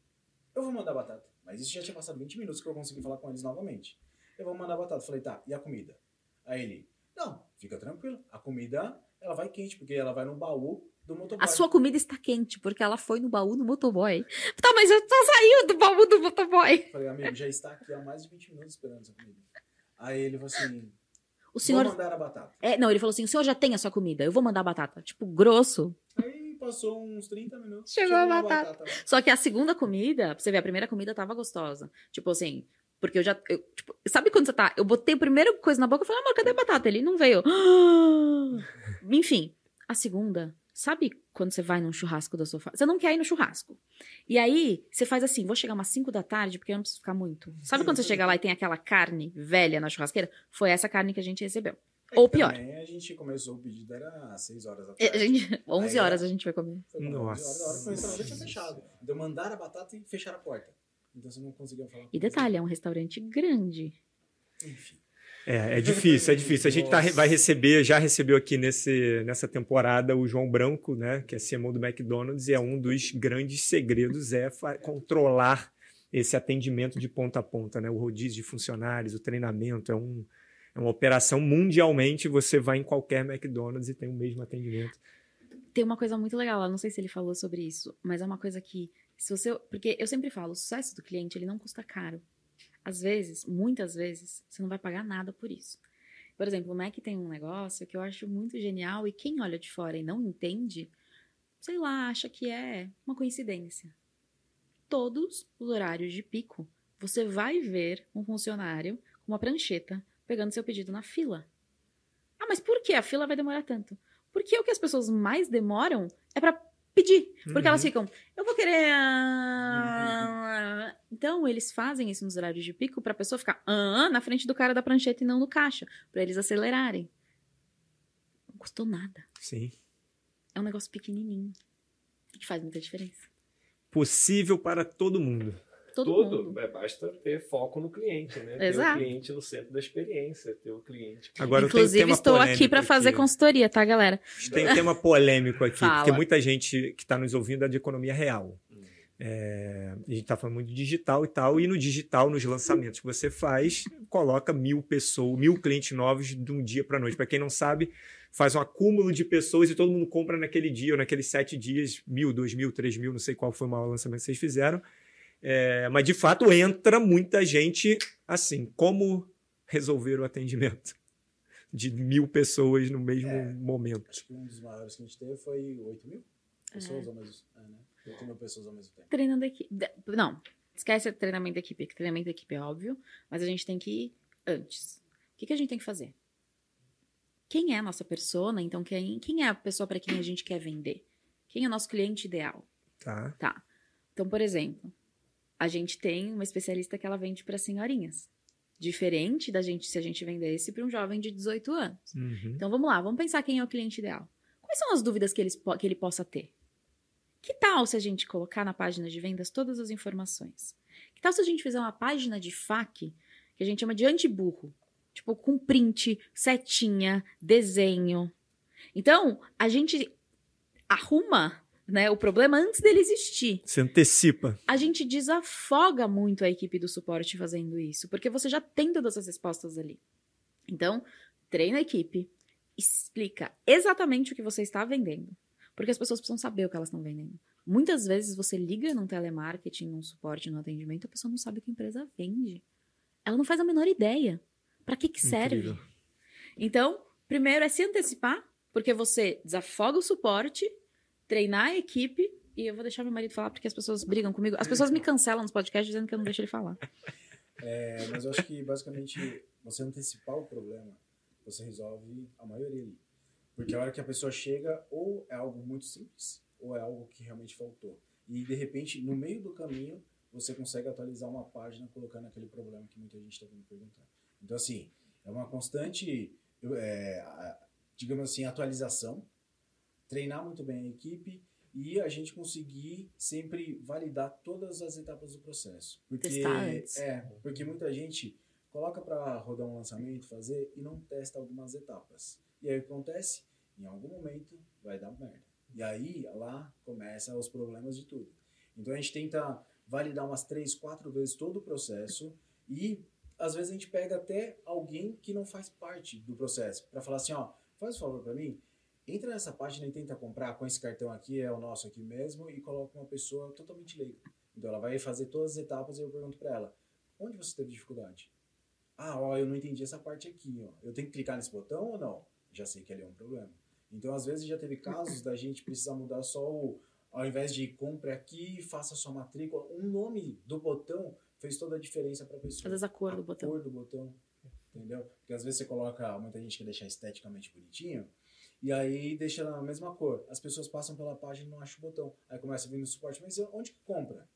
Eu vou mandar batata. Mas isso já tinha passado 20 minutos que eu consegui falar com eles novamente. Eu vou mandar batata. Falei, tá, e a comida? Aí ele, não, fica tranquilo. A comida, ela vai quente, porque ela vai no baú do motoboy. A sua comida está quente, porque ela foi no baú do motoboy. Tá, mas eu tô saindo do baú do motoboy. Falei, amigo, já está aqui há mais de 20 minutos esperando essa comida. Aí ele falou assim: O senhor. Vou mandar a batata. É, não, ele falou assim: o senhor já tem a sua comida, eu vou mandar a batata. Tipo, grosso. Aí passou uns 30 minutos. Chegou a batata. lá. Só que a segunda comida, pra você ver, a primeira comida tava gostosa. Tipo assim, porque eu já. eu, tipo, sabe quando você tá. Eu botei a primeira coisa na boca e falei, amor, cadê a batata? Ele não veio. Enfim, a segunda. Sabe quando você vai num churrasco da sua família? Você não quer ir no churrasco. E aí, você faz assim: vou chegar umas 5 da tarde, porque eu não preciso ficar muito. Sabe quando você chega lá e tem aquela carne velha na churrasqueira? Foi essa carne que a gente recebeu. Ou pior. Também a gente começou o pedido, era às 6 horas da É, tarde. A gente, 11 Aí, horas a gente vai comer. Foi Nossa. 11 horas, a hora que o restaurante tinha fechado. Então mandaram a batata e fecharam a porta. Então você não conseguia falar. E detalhe, é um restaurante grande. Enfim. É, é difícil, é difícil. A gente tá, vai receber, já recebeu aqui nesse, nessa temporada o João Branco, né, que é CMO do McDonald's, e é um dos grandes segredos é controlar esse atendimento de ponta a ponta, né, o rodízio de funcionários, o treinamento, é, um, é uma operação mundialmente, você vai em qualquer McDonald's e tem o mesmo atendimento. Tem uma coisa muito legal, eu não sei se ele falou sobre isso, mas é uma coisa que, se você. Porque eu sempre falo, o sucesso do cliente ele não custa caro. Às vezes, muitas vezes, você não vai pagar nada por isso. Por exemplo, o Mac tem um negócio que eu acho muito genial e quem olha de fora e não entende, sei lá, acha que é uma coincidência. Todos os horários de pico, você vai ver um funcionário com uma prancheta pegando seu pedido na fila. Ah, mas por que a fila vai demorar tanto? Porque o que as pessoas mais demoram é pra pedir. Porque Uhum. elas ficam, eu vou querer. ah." Então, eles fazem isso nos horários de pico pra pessoa ficar ah, na frente do cara da prancheta e não no caixa. Pra eles acelerarem. Não custou nada. Sim. É um negócio pequenininho. Que faz muita diferença. Possível para todo mundo. Todo Tudo, mundo. é, basta ter foco no cliente, né? Ter Exato. o cliente no centro da experiência, ter o cliente. Agora Inclusive, estou aqui pra fazer aqui. consultoria, tá, galera? Tem um tema polêmico aqui, Fala. porque muita gente que está nos ouvindo é de economia real. Hum. É, a gente está falando muito de digital e tal, e no digital, nos lançamentos que você faz, coloca mil pessoas, mil clientes novos de um dia para noite. Para quem não sabe, faz um acúmulo de pessoas e todo mundo compra naquele dia ou naqueles sete dias, mil, dois mil, três mil, não sei qual foi o maior lançamento que vocês fizeram. É, mas de fato entra muita gente assim. Como resolver o atendimento de mil pessoas no mesmo É. momento? Acho que um dos maiores que a gente teve foi 8 mil É. pessoas ao mesmo tempo. É, né? 8 mil pessoas ao mesmo tempo. Treinando a equipe. De- Não, esquece o treinamento da equipe. que Treinamento da equipe é óbvio, mas a gente tem que ir antes. O que, que a gente tem que fazer? Quem é a nossa persona? Então, quem, quem é a pessoa para quem a gente quer vender? Quem é o nosso cliente ideal? Tá. Tá. Então, por exemplo, a gente tem uma especialista que ela vende para senhorinhas. Diferente da gente se a gente vendesse para um jovem de 18 anos. Uhum. Então vamos lá, vamos pensar quem é o cliente ideal. Quais são as dúvidas que, eles, po- que ele possa ter? Que tal se a gente colocar na página de vendas todas as informações? Que tal se a gente fizer uma página de FAQ que a gente chama de antiburro? Tipo, com print, setinha, desenho. Então, a gente arruma né, o problema antes dele existir Você antecipa. a gente desafoga muito a equipe do suporte fazendo isso, porque você já tem todas as respostas ali. Então, treina a equipe, explica exatamente o que você está vendendo, porque as pessoas precisam saber o que elas estão vendendo. Muitas vezes você liga num telemarketing, num suporte, num atendimento, a pessoa não sabe o que a empresa vende. Ela não faz a menor ideia. Para que, que serve? Incrível. Então, primeiro é se antecipar, porque você desafoga o suporte, treinar a equipe, e eu vou deixar meu marido falar porque as pessoas brigam comigo. As pessoas me cancelam nos podcasts dizendo que eu não deixo ele falar. É, mas eu acho que basicamente você antecipar o problema, você resolve a maioria ali. Porque a hora que a pessoa chega, ou é algo muito simples, ou é algo que realmente faltou. E de repente, no meio do caminho, você consegue atualizar uma página colocando aquele problema que muita gente está vindo perguntar. Então, assim, é uma constante, é, digamos assim, atualização, treinar muito bem a equipe e a gente conseguir sempre validar todas as etapas do processo. Porque, Testar antes. É, porque muita gente coloca para rodar um lançamento, fazer e não testa algumas etapas. E aí o que acontece? Em algum momento vai dar merda. E aí lá começam os problemas de tudo. Então a gente tenta validar umas três, quatro vezes todo o processo e às vezes a gente pega até alguém que não faz parte do processo para falar assim, ó, faz um favor para mim, entra nessa página e tenta comprar com esse cartão aqui, é o nosso aqui mesmo, e coloca uma pessoa totalmente leiga. Então ela vai fazer todas as etapas e eu pergunto para ela, onde você teve dificuldade? Ah, ó, eu não entendi essa parte aqui, ó. Eu tenho que clicar nesse botão ou não? Já sei que ali é um problema. Então, às vezes, já teve casos da gente precisar mudar só o. Ao invés de compre aqui, faça sua matrícula. Um nome do botão fez toda a diferença para a pessoa. Às vezes a cor do botão. cor do botão. Entendeu? Porque às vezes você coloca. Muita gente quer deixar esteticamente bonitinho. E aí deixa na mesma cor. As pessoas passam pela página e não acham o botão. Aí começa a vir no suporte, mas onde que compra?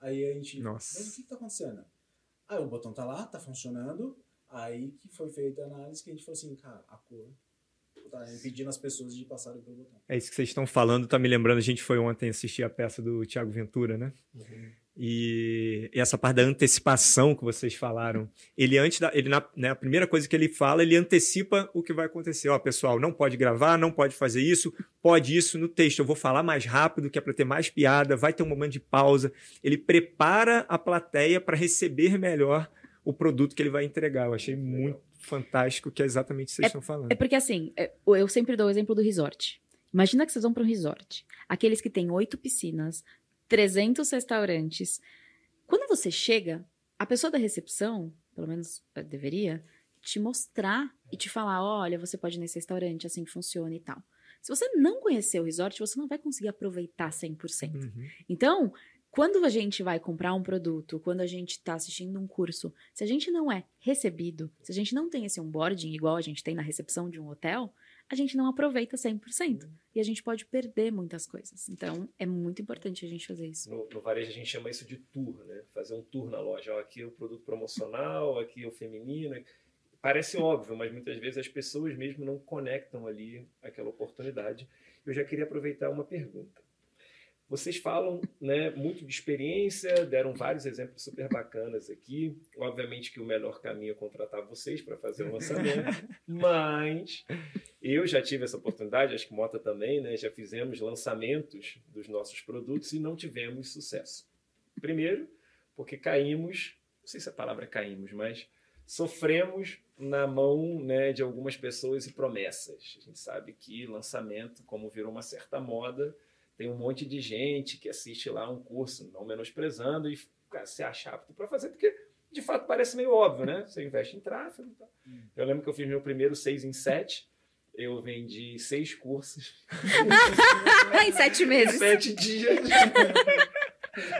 Aí a gente. Nossa. Mas o que, que tá acontecendo? Aí o botão tá lá, tá funcionando. Aí que foi feita a análise que a gente falou assim, cara, a cor tá impedindo as pessoas de passarem pelo botão. É isso que vocês estão falando, tá me lembrando. A gente foi ontem assistir a peça do Tiago Ventura, né? E, e essa parte da antecipação que vocês falaram, ele antes da, ele na, né, a primeira coisa que ele fala, ele antecipa o que vai acontecer. Ó, pessoal, não pode gravar, não pode fazer isso, pode isso no texto. Eu vou falar mais rápido, que é para ter mais piada, vai ter um momento de pausa. Ele prepara a plateia para receber melhor o produto que ele vai entregar. Eu achei muito fantástico, que é exatamente o que vocês estão falando. É porque assim, é, eu sempre dou o exemplo do resort. Imagina que vocês vão para um resort. Aqueles que têm oito piscinas, 300 restaurantes. Quando você chega, a pessoa da recepção, pelo menos eh, deveria, te mostrar e te falar: olha, você pode ir nesse restaurante, assim funciona e tal. Se você não conhecer o resort, você não vai conseguir aproveitar 100%. Uhum. Então, quando a gente vai comprar um produto, quando a gente está assistindo um curso, se a gente não é recebido, se a gente não tem esse onboarding igual a gente tem na recepção de um hotel, a gente não aproveita 100%. E a gente pode perder muitas coisas. Então, é muito importante a gente fazer isso. No, no varejo a gente chama isso de tour, né? Fazer um tour na loja. Ó, aqui é o produto promocional, aqui é o feminino. Parece óbvio, mas muitas vezes as pessoas mesmo não conectam ali aquela oportunidade. Eu já queria aproveitar uma pergunta. Vocês falam né, muito de experiência, deram vários exemplos super bacanas aqui. Obviamente que o melhor caminho é contratar vocês para fazer o lançamento, mas eu já tive essa oportunidade, acho que Mota também, né? Já fizemos lançamentos dos nossos produtos e não tivemos sucesso. Primeiro, porque caímos, não sei se a palavra é caímos, mas sofremos na mão né, de algumas pessoas e promessas. A gente sabe que lançamento, como virou uma certa moda, tem um monte de gente que assiste lá um curso, não menosprezando, e cara, se acha apto para fazer, porque de fato parece meio óbvio, né? Você investe em tráfego. Tá? Hum. Eu lembro que eu fiz meu primeiro 6 em 7. Eu vendi seis cursos. em sete meses. Sete dias.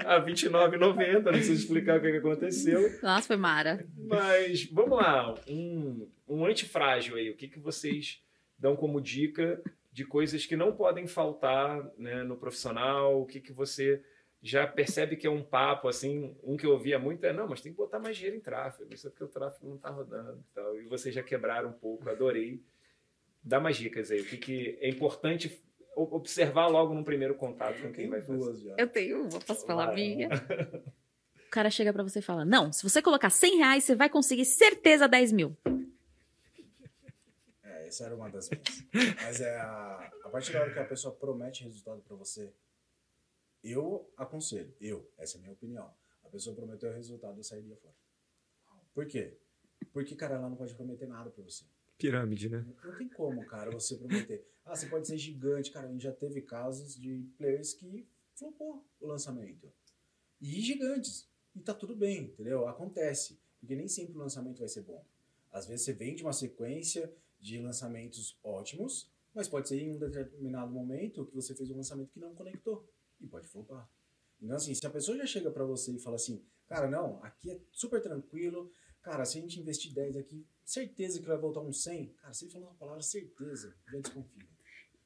a R$29,90. Não preciso explicar o que aconteceu. Nossa, foi mara. Mas vamos lá. Um, um antifrágil aí. O que, que vocês dão como dica de coisas que não podem faltar né, no profissional, o que, que você já percebe que é um papo, assim, um que eu ouvia muito é, não, mas tem que botar mais dinheiro em tráfego, isso é porque o tráfego não está rodando e tal. E vocês já quebraram um pouco, adorei. Dá mais dicas aí, o que, que é importante observar logo no primeiro contato com quem vai fazer. Eu tenho uma, posso falar a minha? o cara chega para você e fala, não, se você colocar 100 reais, você vai conseguir certeza 10 mil. Essa era uma das minhas. Mas é a, a partir da hora que a pessoa promete resultado para você, eu aconselho, eu, essa é a minha opinião. A pessoa prometeu o resultado, eu sairia fora. Por quê? Porque, cara, ela não pode prometer nada para você. Pirâmide, né? Não tem como, cara, você prometer. Ah, você pode ser gigante, cara. A gente já teve casos de players que flopou o lançamento. E gigantes. E tá tudo bem, entendeu? Acontece. Porque nem sempre o lançamento vai ser bom. Às vezes você vende uma sequência de lançamentos ótimos, mas pode ser em um determinado momento que você fez um lançamento que não conectou e pode flopar. Então, assim, se a pessoa já chega para você e fala assim, cara, não, aqui é super tranquilo, cara, se a gente investir 10 aqui, certeza que vai voltar um 100, cara, se ele falar uma palavra certeza, já desconfia.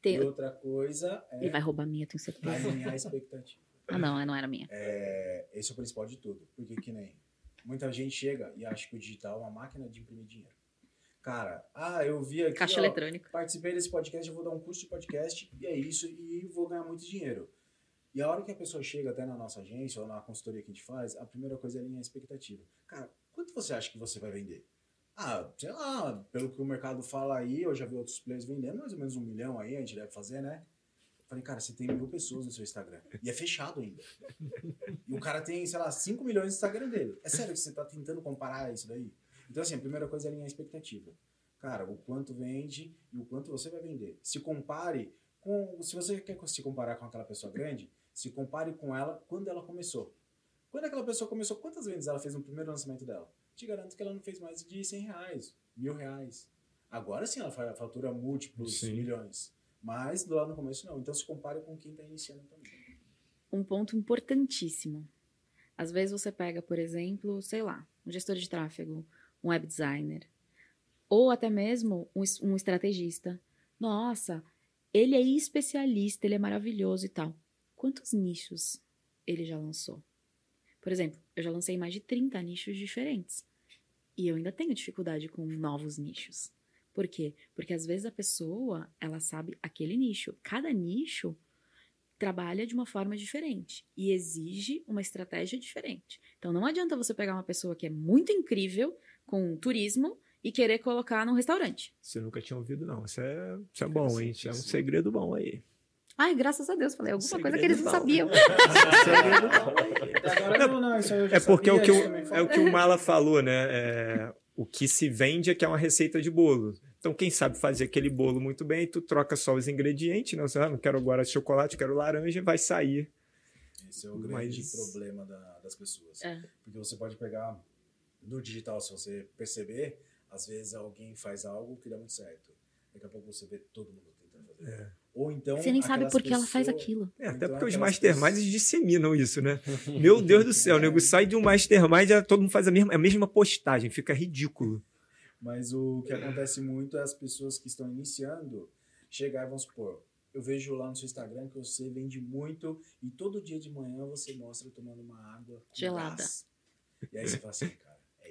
Tem... E outra coisa é. Ele vai roubar minha, tenho certeza. Alinhar a expectativa. ah, não, não era minha. É, esse é o principal de tudo. Porque que nem. Muita gente chega e acha que o digital é uma máquina de imprimir dinheiro. Cara, ah, eu vi aqui. Caixa ó, eletrônica. Participei desse podcast, eu vou dar um curso de podcast e é isso, e vou ganhar muito dinheiro. E a hora que a pessoa chega até na nossa agência ou na consultoria que a gente faz, a primeira coisa é alinhar a expectativa. Cara, quanto você acha que você vai vender? Ah, sei lá, pelo que o mercado fala aí, eu já vi outros players vendendo mais ou menos um milhão aí, a gente deve fazer, né? Falei, cara, você tem mil pessoas no seu Instagram. E é fechado ainda. E o cara tem, sei lá, 5 milhões no Instagram dele. É sério que você tá tentando comparar isso daí? Então, assim, a primeira coisa é alinhar a expectativa. Cara, o quanto vende e o quanto você vai vender. Se compare com. Se você quer se comparar com aquela pessoa grande, se compare com ela quando ela começou. Quando aquela pessoa começou, quantas vendas ela fez no primeiro lançamento dela? Te garanto que ela não fez mais de 100 reais, mil reais. Agora sim ela fatura múltiplos sim. milhões. Mas lá no começo não. Então se compare com quem está iniciando também. Um ponto importantíssimo. Às vezes você pega, por exemplo, sei lá, um gestor de tráfego, um web designer, ou até mesmo um, um estrategista. Nossa, ele é especialista, ele é maravilhoso e tal. Quantos nichos ele já lançou? Por exemplo, eu já lancei mais de 30 nichos diferentes. E eu ainda tenho dificuldade com novos nichos. Por quê? Porque às vezes a pessoa, ela sabe aquele nicho. Cada nicho trabalha de uma forma diferente e exige uma estratégia diferente. Então não adianta você pegar uma pessoa que é muito incrível, com turismo e querer colocar num restaurante. Você nunca tinha ouvido, não. Isso é, isso é bom, hein? Isso é um segredo bom aí. Ai, graças a Deus, falei alguma segredo coisa que eles não sabiam. é porque é o que o, é o que o Mala falou, né? É, o que se vende é que é uma receita de bolo. Então, quem sabe fazer aquele bolo muito bem, tu troca só os ingredientes, né? Você, ah, não quero agora chocolate, quero laranja, vai sair. Esse é o grande Mas... problema da, das pessoas. É. Porque você pode pegar no digital, se você perceber, às vezes alguém faz algo que dá muito certo. Daqui a pouco você vê todo mundo tentando fazer. É. Ou então. Você nem sabe por que ela faz aquilo. É, até então porque os masterminds pessoas... disseminam isso, né? Meu Deus do céu, o nego sai de um mastermind e todo mundo faz a mesma, a mesma postagem, fica ridículo. Mas o que acontece muito é as pessoas que estão iniciando, chegar e vamos supor, eu vejo lá no seu Instagram que você vende muito e todo dia de manhã você mostra tomando uma água com Gelada. gás. E aí você fala assim,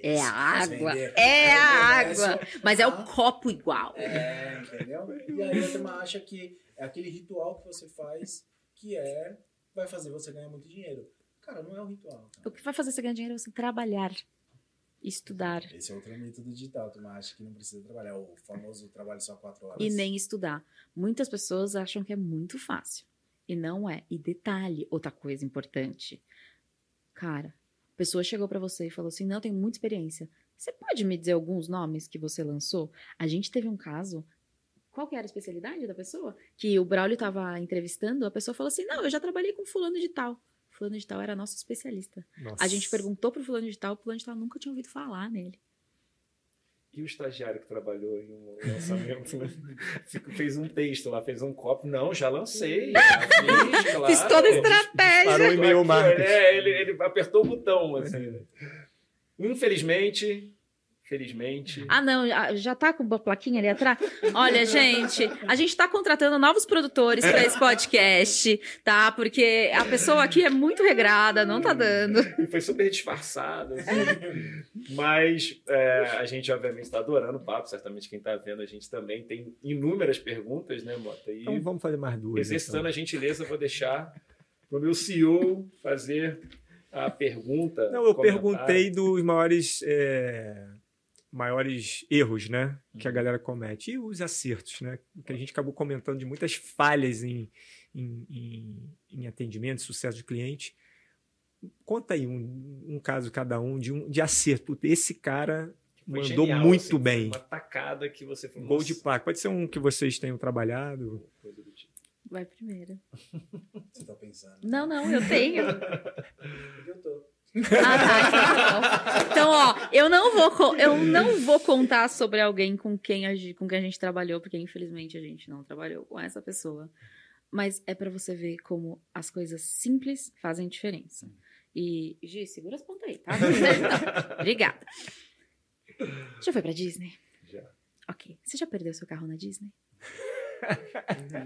É isso a que faz água. vender. É a água. Mas é a- o copo igual. É, entendeu? E aí a turma acha que é aquele ritual que você faz que é vai fazer você ganhar muito dinheiro. Cara, não é um ritual. O Cara. que vai fazer você ganhar dinheiro é você trabalhar, estudar Esse é outro mito do digital. Tu acha que não precisa trabalhar. O famoso trabalho só quatro horas. e nem estudar. Muitas pessoas acham que é muito fácil. E não é. E detalhe, outra coisa importante. Cara, a pessoa chegou pra você e falou assim: não, eu tenho muita experiência. Você pode me dizer alguns nomes que você lançou? A gente teve um caso. Qual que era a especialidade da pessoa? Que o Braulio tava entrevistando, a pessoa falou assim: não, eu já trabalhei com fulano de tal. Fulano de tal era nosso especialista. Nossa. A gente perguntou pro fulano de tal, o fulano de tal nunca tinha ouvido falar nele. E o estagiário que trabalhou em um lançamento, né? Fez um texto lá, fez um copo. Não, já lancei. Já fiz, claro. Fiz toda a estratégia. Parou em meio Aqui, marketing. É, ele, ele apertou o botão, assim. né? Infelizmente, felizmente. Ah, não, já- já tá com a plaquinha ali atrás? Olha, gente, a gente tá contratando novos produtores para esse podcast, tá? Porque a pessoa aqui é muito regrada, não tá dando. E foi super disfarçado. assim. Mas é, a gente, obviamente, está adorando o papo. Certamente quem está vendo a gente também tem inúmeras perguntas, né, Mota? E Então vamos fazer mais duas. exercitando então. a gentileza, eu vou deixar para o meu CEO fazer a pergunta. Não, eu comentário. perguntei dos maiores, é, maiores erros, né? Que a galera comete. E os acertos, né? Que a gente acabou comentando de muitas falhas em, em, em, em atendimento, sucesso de cliente. Conta aí um, um caso cada um de, um de acerto. Esse cara Foi mandou genial, muito assim, bem. Uma tacada que você falou. Gol de placa. Pode ser um que vocês tenham trabalhado. coisa do tipo. Vai primeiro. Você tá pensando. Não, não, eu tenho. Eu tô. Ah, tá, então tá. Então, ó, eu não vou, eu não vou contar sobre alguém com quem, a, com quem a gente trabalhou, porque infelizmente a gente não trabalhou com essa pessoa. Mas é pra você ver como as coisas simples fazem diferença. E, Gi, segura as pontas aí, tá? Obrigada. Já foi pra Disney? Já. Ok. Você já perdeu seu carro na Disney?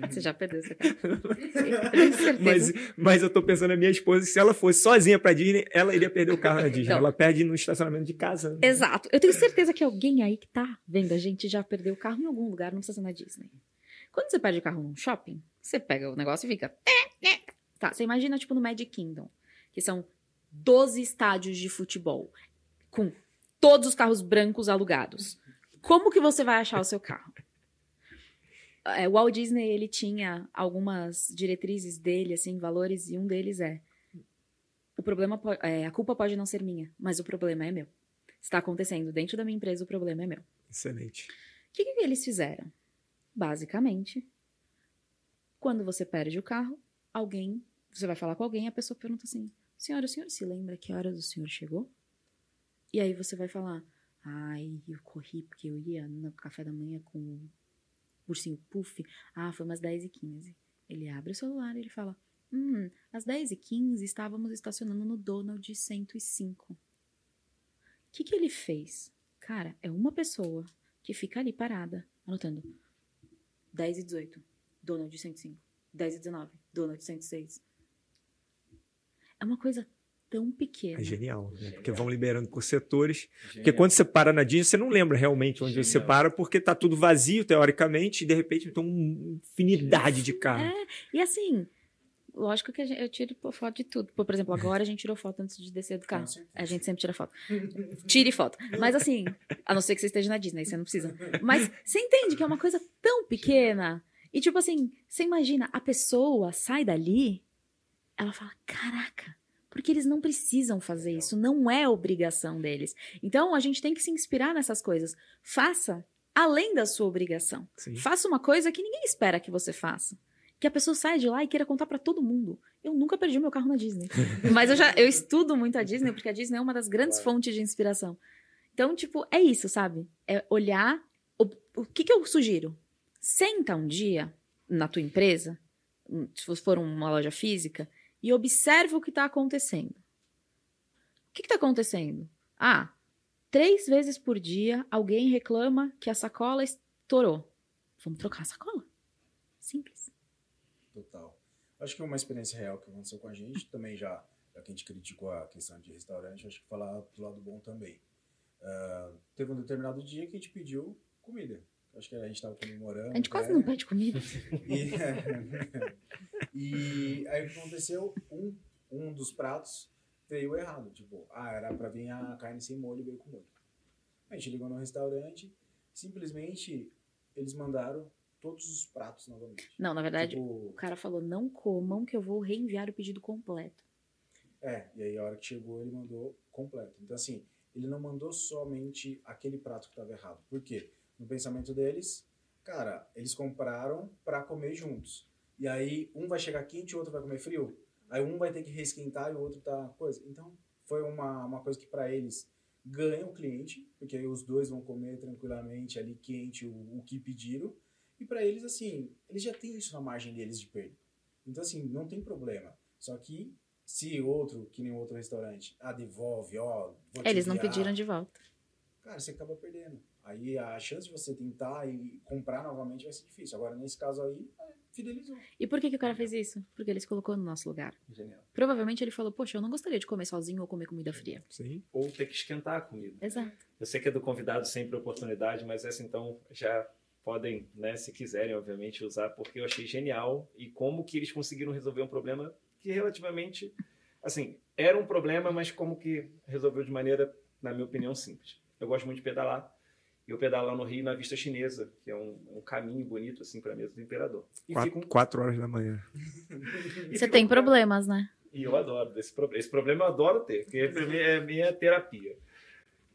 Você já perdeu seu carro? Eu tenho certeza. Mas, mas eu tô pensando na minha esposa, se ela fosse sozinha pra Disney, ela iria perder o carro na Disney. Então. Ela perde no estacionamento de casa. Exato. Eu tenho certeza que alguém aí que tá vendo a gente já perdeu o carro em algum lugar, não precisa ser na Disney. Quando você perde o carro num shopping, você pega o negócio e fica. Tá, você imagina, tipo, no Magic Kingdom, que são 12 estádios de futebol, com todos os carros brancos alugados. Como que você vai achar o seu carro? É, o Walt Disney, ele tinha algumas diretrizes dele, assim, valores, e um deles é o problema, é, a culpa pode não ser minha, mas o problema é meu. Está acontecendo dentro da minha empresa, o problema é meu. Excelente. O que, que eles fizeram? Basicamente, quando você perde o carro, alguém, você vai falar com alguém, a pessoa pergunta assim: Senhora, o senhor se lembra que horas o senhor chegou? E aí você vai falar: Ai, eu corri porque eu ia no café da manhã com ursinho puff. Ah, foi umas 10h15. Ele abre o celular e ele fala: Hum, às 10h15 estávamos estacionando no Donald 105. O que, que ele fez? Cara, é uma pessoa que fica ali parada, anotando 10 e 18, Donald 105, 10 e 19, Donald 106. É uma coisa tão pequena. É genial, né? Porque vão liberando por setores. Porque Genial. quando você para na Disney, você não lembra realmente onde você Genial. para, porque tá tudo vazio, teoricamente, e de repente tem uma infinidade de carros. É, e assim, lógico que a gente- eu tiro foto de tudo. Por exemplo, agora a gente tirou foto antes de descer do carro. A gente sempre tira foto. Tire foto. Mas assim, a não ser que você esteja na Disney, você não precisa. Mas você entende que é uma coisa tão pequena. E tipo assim, você imagina, a pessoa sai dali, ela fala: caraca, porque eles não precisam fazer isso, não é obrigação deles. Então a gente tem que se inspirar nessas coisas. Faça além da sua obrigação. Sim. Faça uma coisa que ninguém espera que você faça. Que a pessoa saia de lá e queira contar pra todo mundo. Eu nunca perdi meu carro na Disney. Mas eu já eu estudo muito a Disney, porque a Disney é uma das grandes Claro. fontes de inspiração. Então, tipo, é isso, sabe? É olhar. O, o que, que eu sugiro? Senta um dia na tua empresa, se for uma loja física, e observa o que está acontecendo. O que está acontecendo? Ah, três vezes por dia alguém reclama que a sacola estourou. Vamos trocar a sacola. Simples. Total. Acho que uma experiência real que aconteceu com a gente. Também já, já que a gente criticou a questão de restaurante, acho que falar do lado bom também. Ah, teve um determinado dia que a gente pediu comida. Acho que a gente estava comemorando. A gente quase né? não pede comida. E, e aí o que aconteceu? Um, um dos pratos veio errado. Tipo, ah, era pra vir a carne sem molho e veio com molho. A gente ligou no restaurante, simplesmente eles mandaram todos os pratos novamente. Não, na verdade, Tipo, o cara falou: não comam, que eu vou reenviar o pedido completo. É, e aí a hora que chegou ele mandou completo. Então assim, ele não mandou somente aquele prato que estava errado. Por quê? No pensamento deles, cara, eles compraram para comer juntos. E aí um vai chegar quente e o outro vai comer frio. Aí um vai ter que reesquentar e o outro tá coisa. Então foi uma, uma coisa que para eles ganha o cliente, porque aí os dois vão comer tranquilamente ali quente o, o que pediram. E para eles assim, eles já têm isso na margem deles de perda. Então assim, não tem problema. Só que se outro, que nem outro restaurante, ah, devolve, ó. Eles não pediram de volta. Cara, você acaba perdendo. Aí a chance de você tentar e comprar novamente vai ser difícil. Agora, nesse caso aí, é, fidelizou. E por que, que o cara fez isso? Porque ele se colocou no nosso lugar. Genial. Provavelmente ele falou: Poxa, eu não gostaria de comer sozinho ou comer comida fria. Sim. Ou ter que esquentar a comida. Exato. Eu sei que é do convidado sempre oportunidade, mas essa então já podem, né, se quiserem, obviamente, usar, porque eu achei genial e como que eles conseguiram resolver um problema que relativamente, assim, era um problema, mas como que resolveu de maneira, na minha opinião, simples. Eu gosto muito de pedalar. E eu pedalo lá no Rio na Vista Chinesa, que é um, um caminho bonito, assim, para a mesa do imperador. E, Quatro, um- quatro horas da manhã. Você tem um- problemas, né? E eu adoro esse problema. Esse problema eu adoro ter, porque é minha terapia.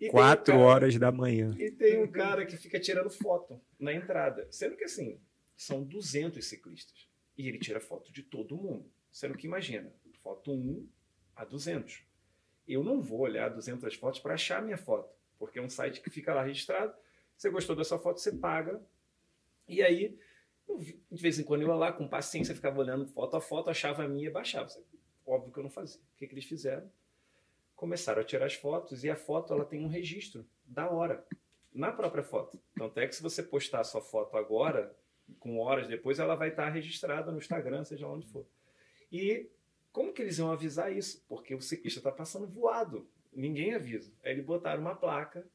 E um Quatro cara- horas da manhã. E tem um cara que fica tirando foto na entrada. Sendo que, assim, são 200 ciclistas. E ele tira foto de todo mundo. Sendo que, imagina, foto 1 a 200. Eu não vou olhar 200 fotos para achar a minha foto. Porque é um site que fica lá registrado. Você gostou da sua foto, você paga. E aí, eu de vez em quando eu ia lá com paciência, ficava olhando foto a foto, achava a minha e baixava. Óbvio que eu não fazia. O que, que eles fizeram? Começaram a tirar as fotos e a foto ela tem um registro da hora na própria foto. Tanto é que se você postar a sua foto agora, com horas depois, ela vai estar registrada no Instagram, seja onde for. E como que eles iam avisar isso? Porque o ciclista está passando voado. Ninguém avisa. Aí eles botaram uma placa.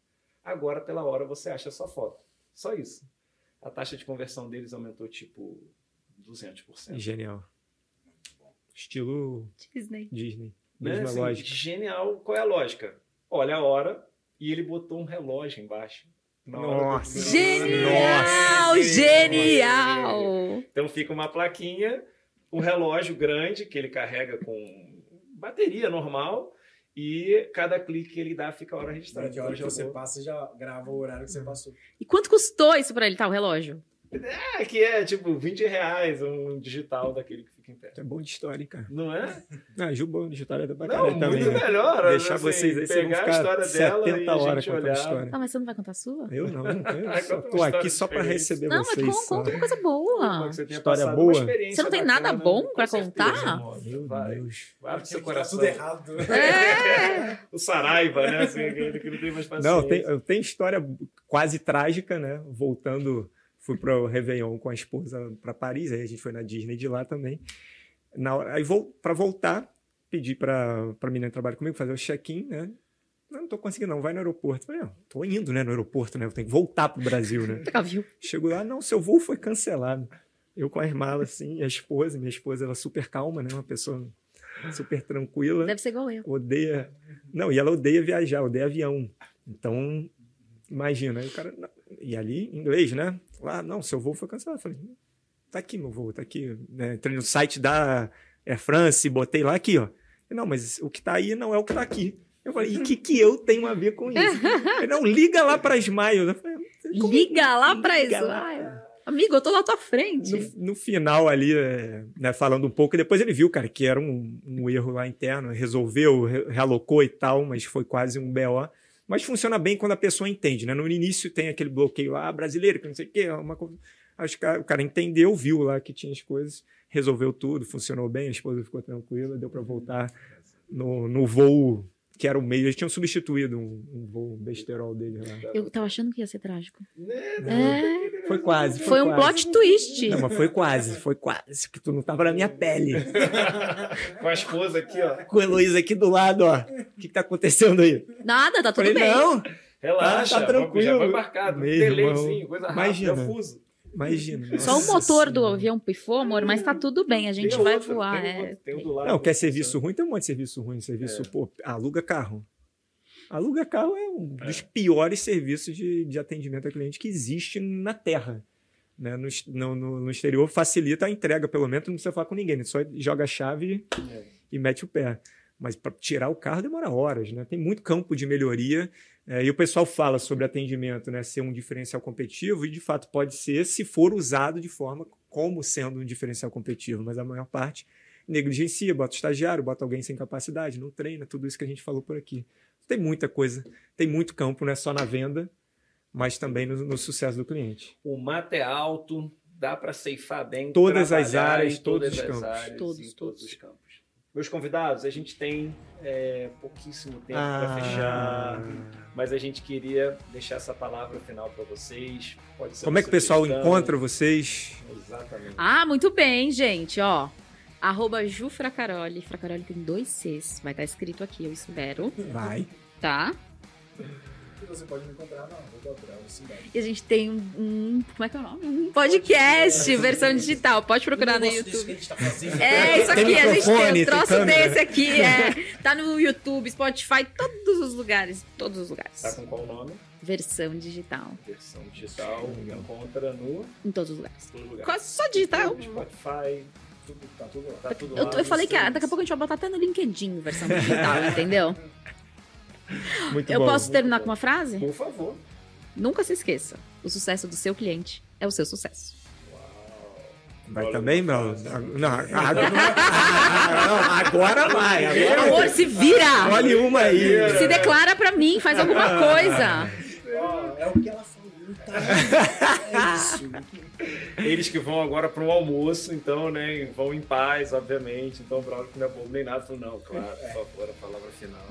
Agora, pela hora, você acha a sua foto. Só isso. A taxa de conversão deles aumentou tipo 200%. Genial. Estilo Disney. Disney. Né? Mesma Assim, lógica. Genial. Qual é a lógica? Olha a hora e ele botou um relógio embaixo. Do- Nossa. Genial! Nossa. Genial! Então fica uma plaquinha, um relógio grande que ele carrega com bateria normal e cada clique que ele dá fica a hora registrada. Que a hora que Então, você já passa, já grava o horário que você passou. E quanto custou isso pra ele, tá? O relógio? É, que é tipo 20 reais um digital daquele que fica em pé. É bom de história, hein, cara. Não é? Ah, Ju, bom de história da Não, bacana também. muito né? melhor. Deixar assim, vocês aí, vocês vão pegar a ficar história dela e 70 a horas gente contando olhar. história. Ah, mas você não vai contar a sua? Eu não, não quero. Ai, Só uma tô aqui só pra receber Não, mas vocês. con- só. conta uma coisa boa. tenha História boa. uma Você não tem nada bacana, bom com pra certeza, contar? irmão. Meu Vai. Deus. Abre seu Tá coração. tudo errado. É! O Saraiva, né? Assim, que não tem mais paciência. Não, tem- eu tenho história quase trágica, né? Voltando, fui para o Réveillon com a esposa para Paris, aí a gente foi na Disney de lá também. Na hora, aí vou para voltar, pedi para a menina que trabalha comigo fazer o check-in, né? Não, não tô conseguindo, não. Vai no aeroporto. Falei, não, tô indo, né, no aeroporto, né? Eu tenho que voltar pro Brasil, né? Viu? Chego lá, não, seu voo foi cancelado. Eu com as malas, assim, a esposa, minha esposa, ela super calma, né? Uma pessoa super tranquila Deve ser igual eu. odeia. Não, e ela odeia viajar, odeia avião. Então, imagina. Aí o cara. E ali, em inglês, né? Lá, não, seu voo foi cancelado. Eu falei, tá aqui meu voo, tá aqui. Né? Entrei no site da Air France, botei lá aqui, ó. Não, mas o que tá aí não é o que tá aqui. Eu falei, e o que, que eu tenho a ver com isso? Ele, não, liga lá para Smiles. Eu falei, como- Liga lá pra Liga lá. Ai, amigo, eu tô na tua frente. no, no final ali, é, né, falando um pouco, e depois ele viu, cara, que era um, um erro lá interno, resolveu, re- realocou e tal, mas foi quase um BO. Mas funciona bem quando a pessoa entende, né? No início tem aquele bloqueio lá, ah, brasileiro, que não sei o quê, uma coisa. Acho que o cara entendeu, viu lá que tinha as coisas, resolveu tudo, funcionou bem, a esposa ficou tranquila, deu para voltar no, no voo que era o meio. Eles tinham substituído um, um voo besterol dele lá. Eu tava achando que ia ser trágico. Né? É, Foi quase. Foi, foi um quase. plot twist. Não, mas foi quase, foi quase. Que tu não tava na minha pele. Com a esposa aqui, ó. Com a Heloísa aqui do lado, ó. O que, que tá acontecendo aí? Nada, tá tudo Falei, bem. não, Relaxa, Tá- tá tranquilo. já foi marcado. Meu Delayzinho, irmão. coisa rápida, Imagina. fuso. Imagina. Só o motor do Senhora. avião pifou, amor, mas tá tudo bem, a gente Tem vai outro, voar. tem é. outro, tem o do lado. Não, quer serviço ruim? Tem um monte de serviço ruim. É. Serviço, pô, aluga carro. Aluga carro é um dos piores serviços de, de atendimento ao cliente que existe na Terra. Né? No, no- no exterior facilita a entrega, pelo menos não precisa falar com ninguém, né? só joga a chave É. e mete o pé. Mas para tirar o carro demora horas, né? Tem muito campo de melhoria. É, e o pessoal fala sobre atendimento, né? Ser um diferencial competitivo, e de fato pode ser se for usado de forma como sendo um diferencial competitivo, mas a maior parte negligencia, bota estagiário, bota alguém sem capacidade, não treina, tudo isso que a gente falou por aqui. Tem muita coisa, tem muito campo, não é só na venda, mas também no, no sucesso do cliente. O mato é alto, dá para ceifar bem. Todas as áreas, em todos todas os as campos. áreas, Todos, todos todos. os campos. Meus convidados, a gente tem é, pouquíssimo tempo Ah. para fechar, mas a gente queria deixar essa palavra final para vocês. Pode ser Como é que o pessoal sugestão. encontra vocês? Exatamente. Ah, muito bem, gente, ó. Arroba Ju Fracaroli. Fracaroli tem dois Cs. Vai estar escrito aqui, eu espero. Vai. Tá? E você pode me encontrar na Cidade. E a gente tem um, um- Como é que é o nome? Um podcast, versão digital. Pode procurar no YouTube. a gente tá fazendo. É, isso Tem aqui, a gente tem um tem troço câmera. desse aqui. É, tá no YouTube, Spotify, todos os lugares. Todos os lugares. Tá com qual nome? Versão digital. Versão digital. Encontra no Em todos os lugares. todo lugar. Quase só digital. Spotify, Tudo, tá tudo lá. tá tudo Eu, lá. eu falei que ah, daqui a pouco a gente vai botar até no LinkedIn versão digital, entendeu? Muito Eu bom. posso terminar com uma frase? Por favor. Nunca se esqueça: o sucesso do seu cliente é o seu sucesso. Vai também, Mel? Não, agora, não, agora vai. Agora Amor, se vira! Olha uma aí. Se declara pra mim, faz alguma coisa. É o que ela? É isso. Eles que vão agora para um almoço, então, né? Vão em paz, obviamente. Então, Braulio que não é bobo nem nada. Falou, não, claro, por favor, a palavra final.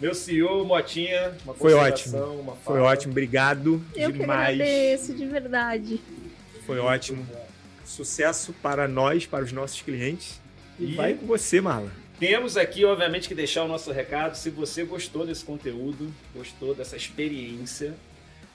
Meu CEO, Motinha, uma Foi consideração, Uma Foi ótimo, obrigado Eu que demais. agradeço, de verdade. Foi ótimo. Sucesso para nós, para os nossos clientes. E, E- vai com você, Marla. Temos aqui, obviamente, que deixar o nosso recado. Se você gostou desse conteúdo, gostou dessa experiência,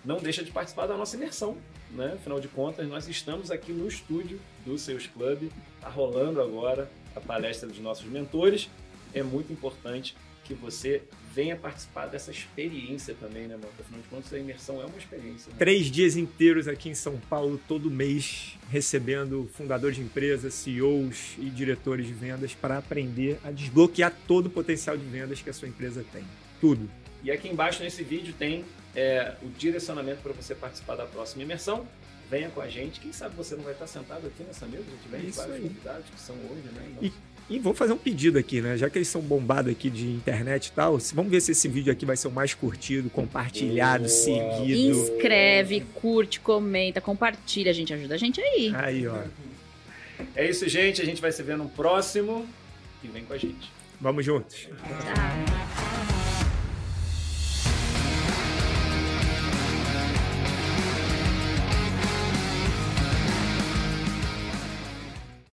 não deixa de participar da nossa imersão. Né? Afinal de contas, nós estamos aqui no estúdio do Seus Club. Está rolando agora a palestra dos nossos mentores. É muito importante que você venha participar dessa experiência também, né, mano? Afinal de contas, a imersão é uma experiência. Né? Três dias inteiros aqui em São Paulo, todo mês, recebendo fundadores de empresas, CEOs e diretores de vendas para aprender a desbloquear todo o potencial de vendas que a sua empresa tem. Tudo. E aqui embaixo nesse vídeo tem é, o direcionamento para você participar da próxima imersão. Venha com a gente. Quem sabe você não vai estar sentado aqui nessa mesa? A gente vem Isso vários aí. convidados que são hoje, né? E- E vou fazer um pedido aqui, né? Já que eles são bombados aqui de internet e tal, vamos ver se esse vídeo aqui vai ser o mais curtido, compartilhado, Boa. seguido. Inscreve, curte, comenta, compartilha. A gente ajuda a gente aí. Aí, ó. É isso, gente. A gente vai se ver no próximo. E vem com a gente. Vamos juntos. Tchau.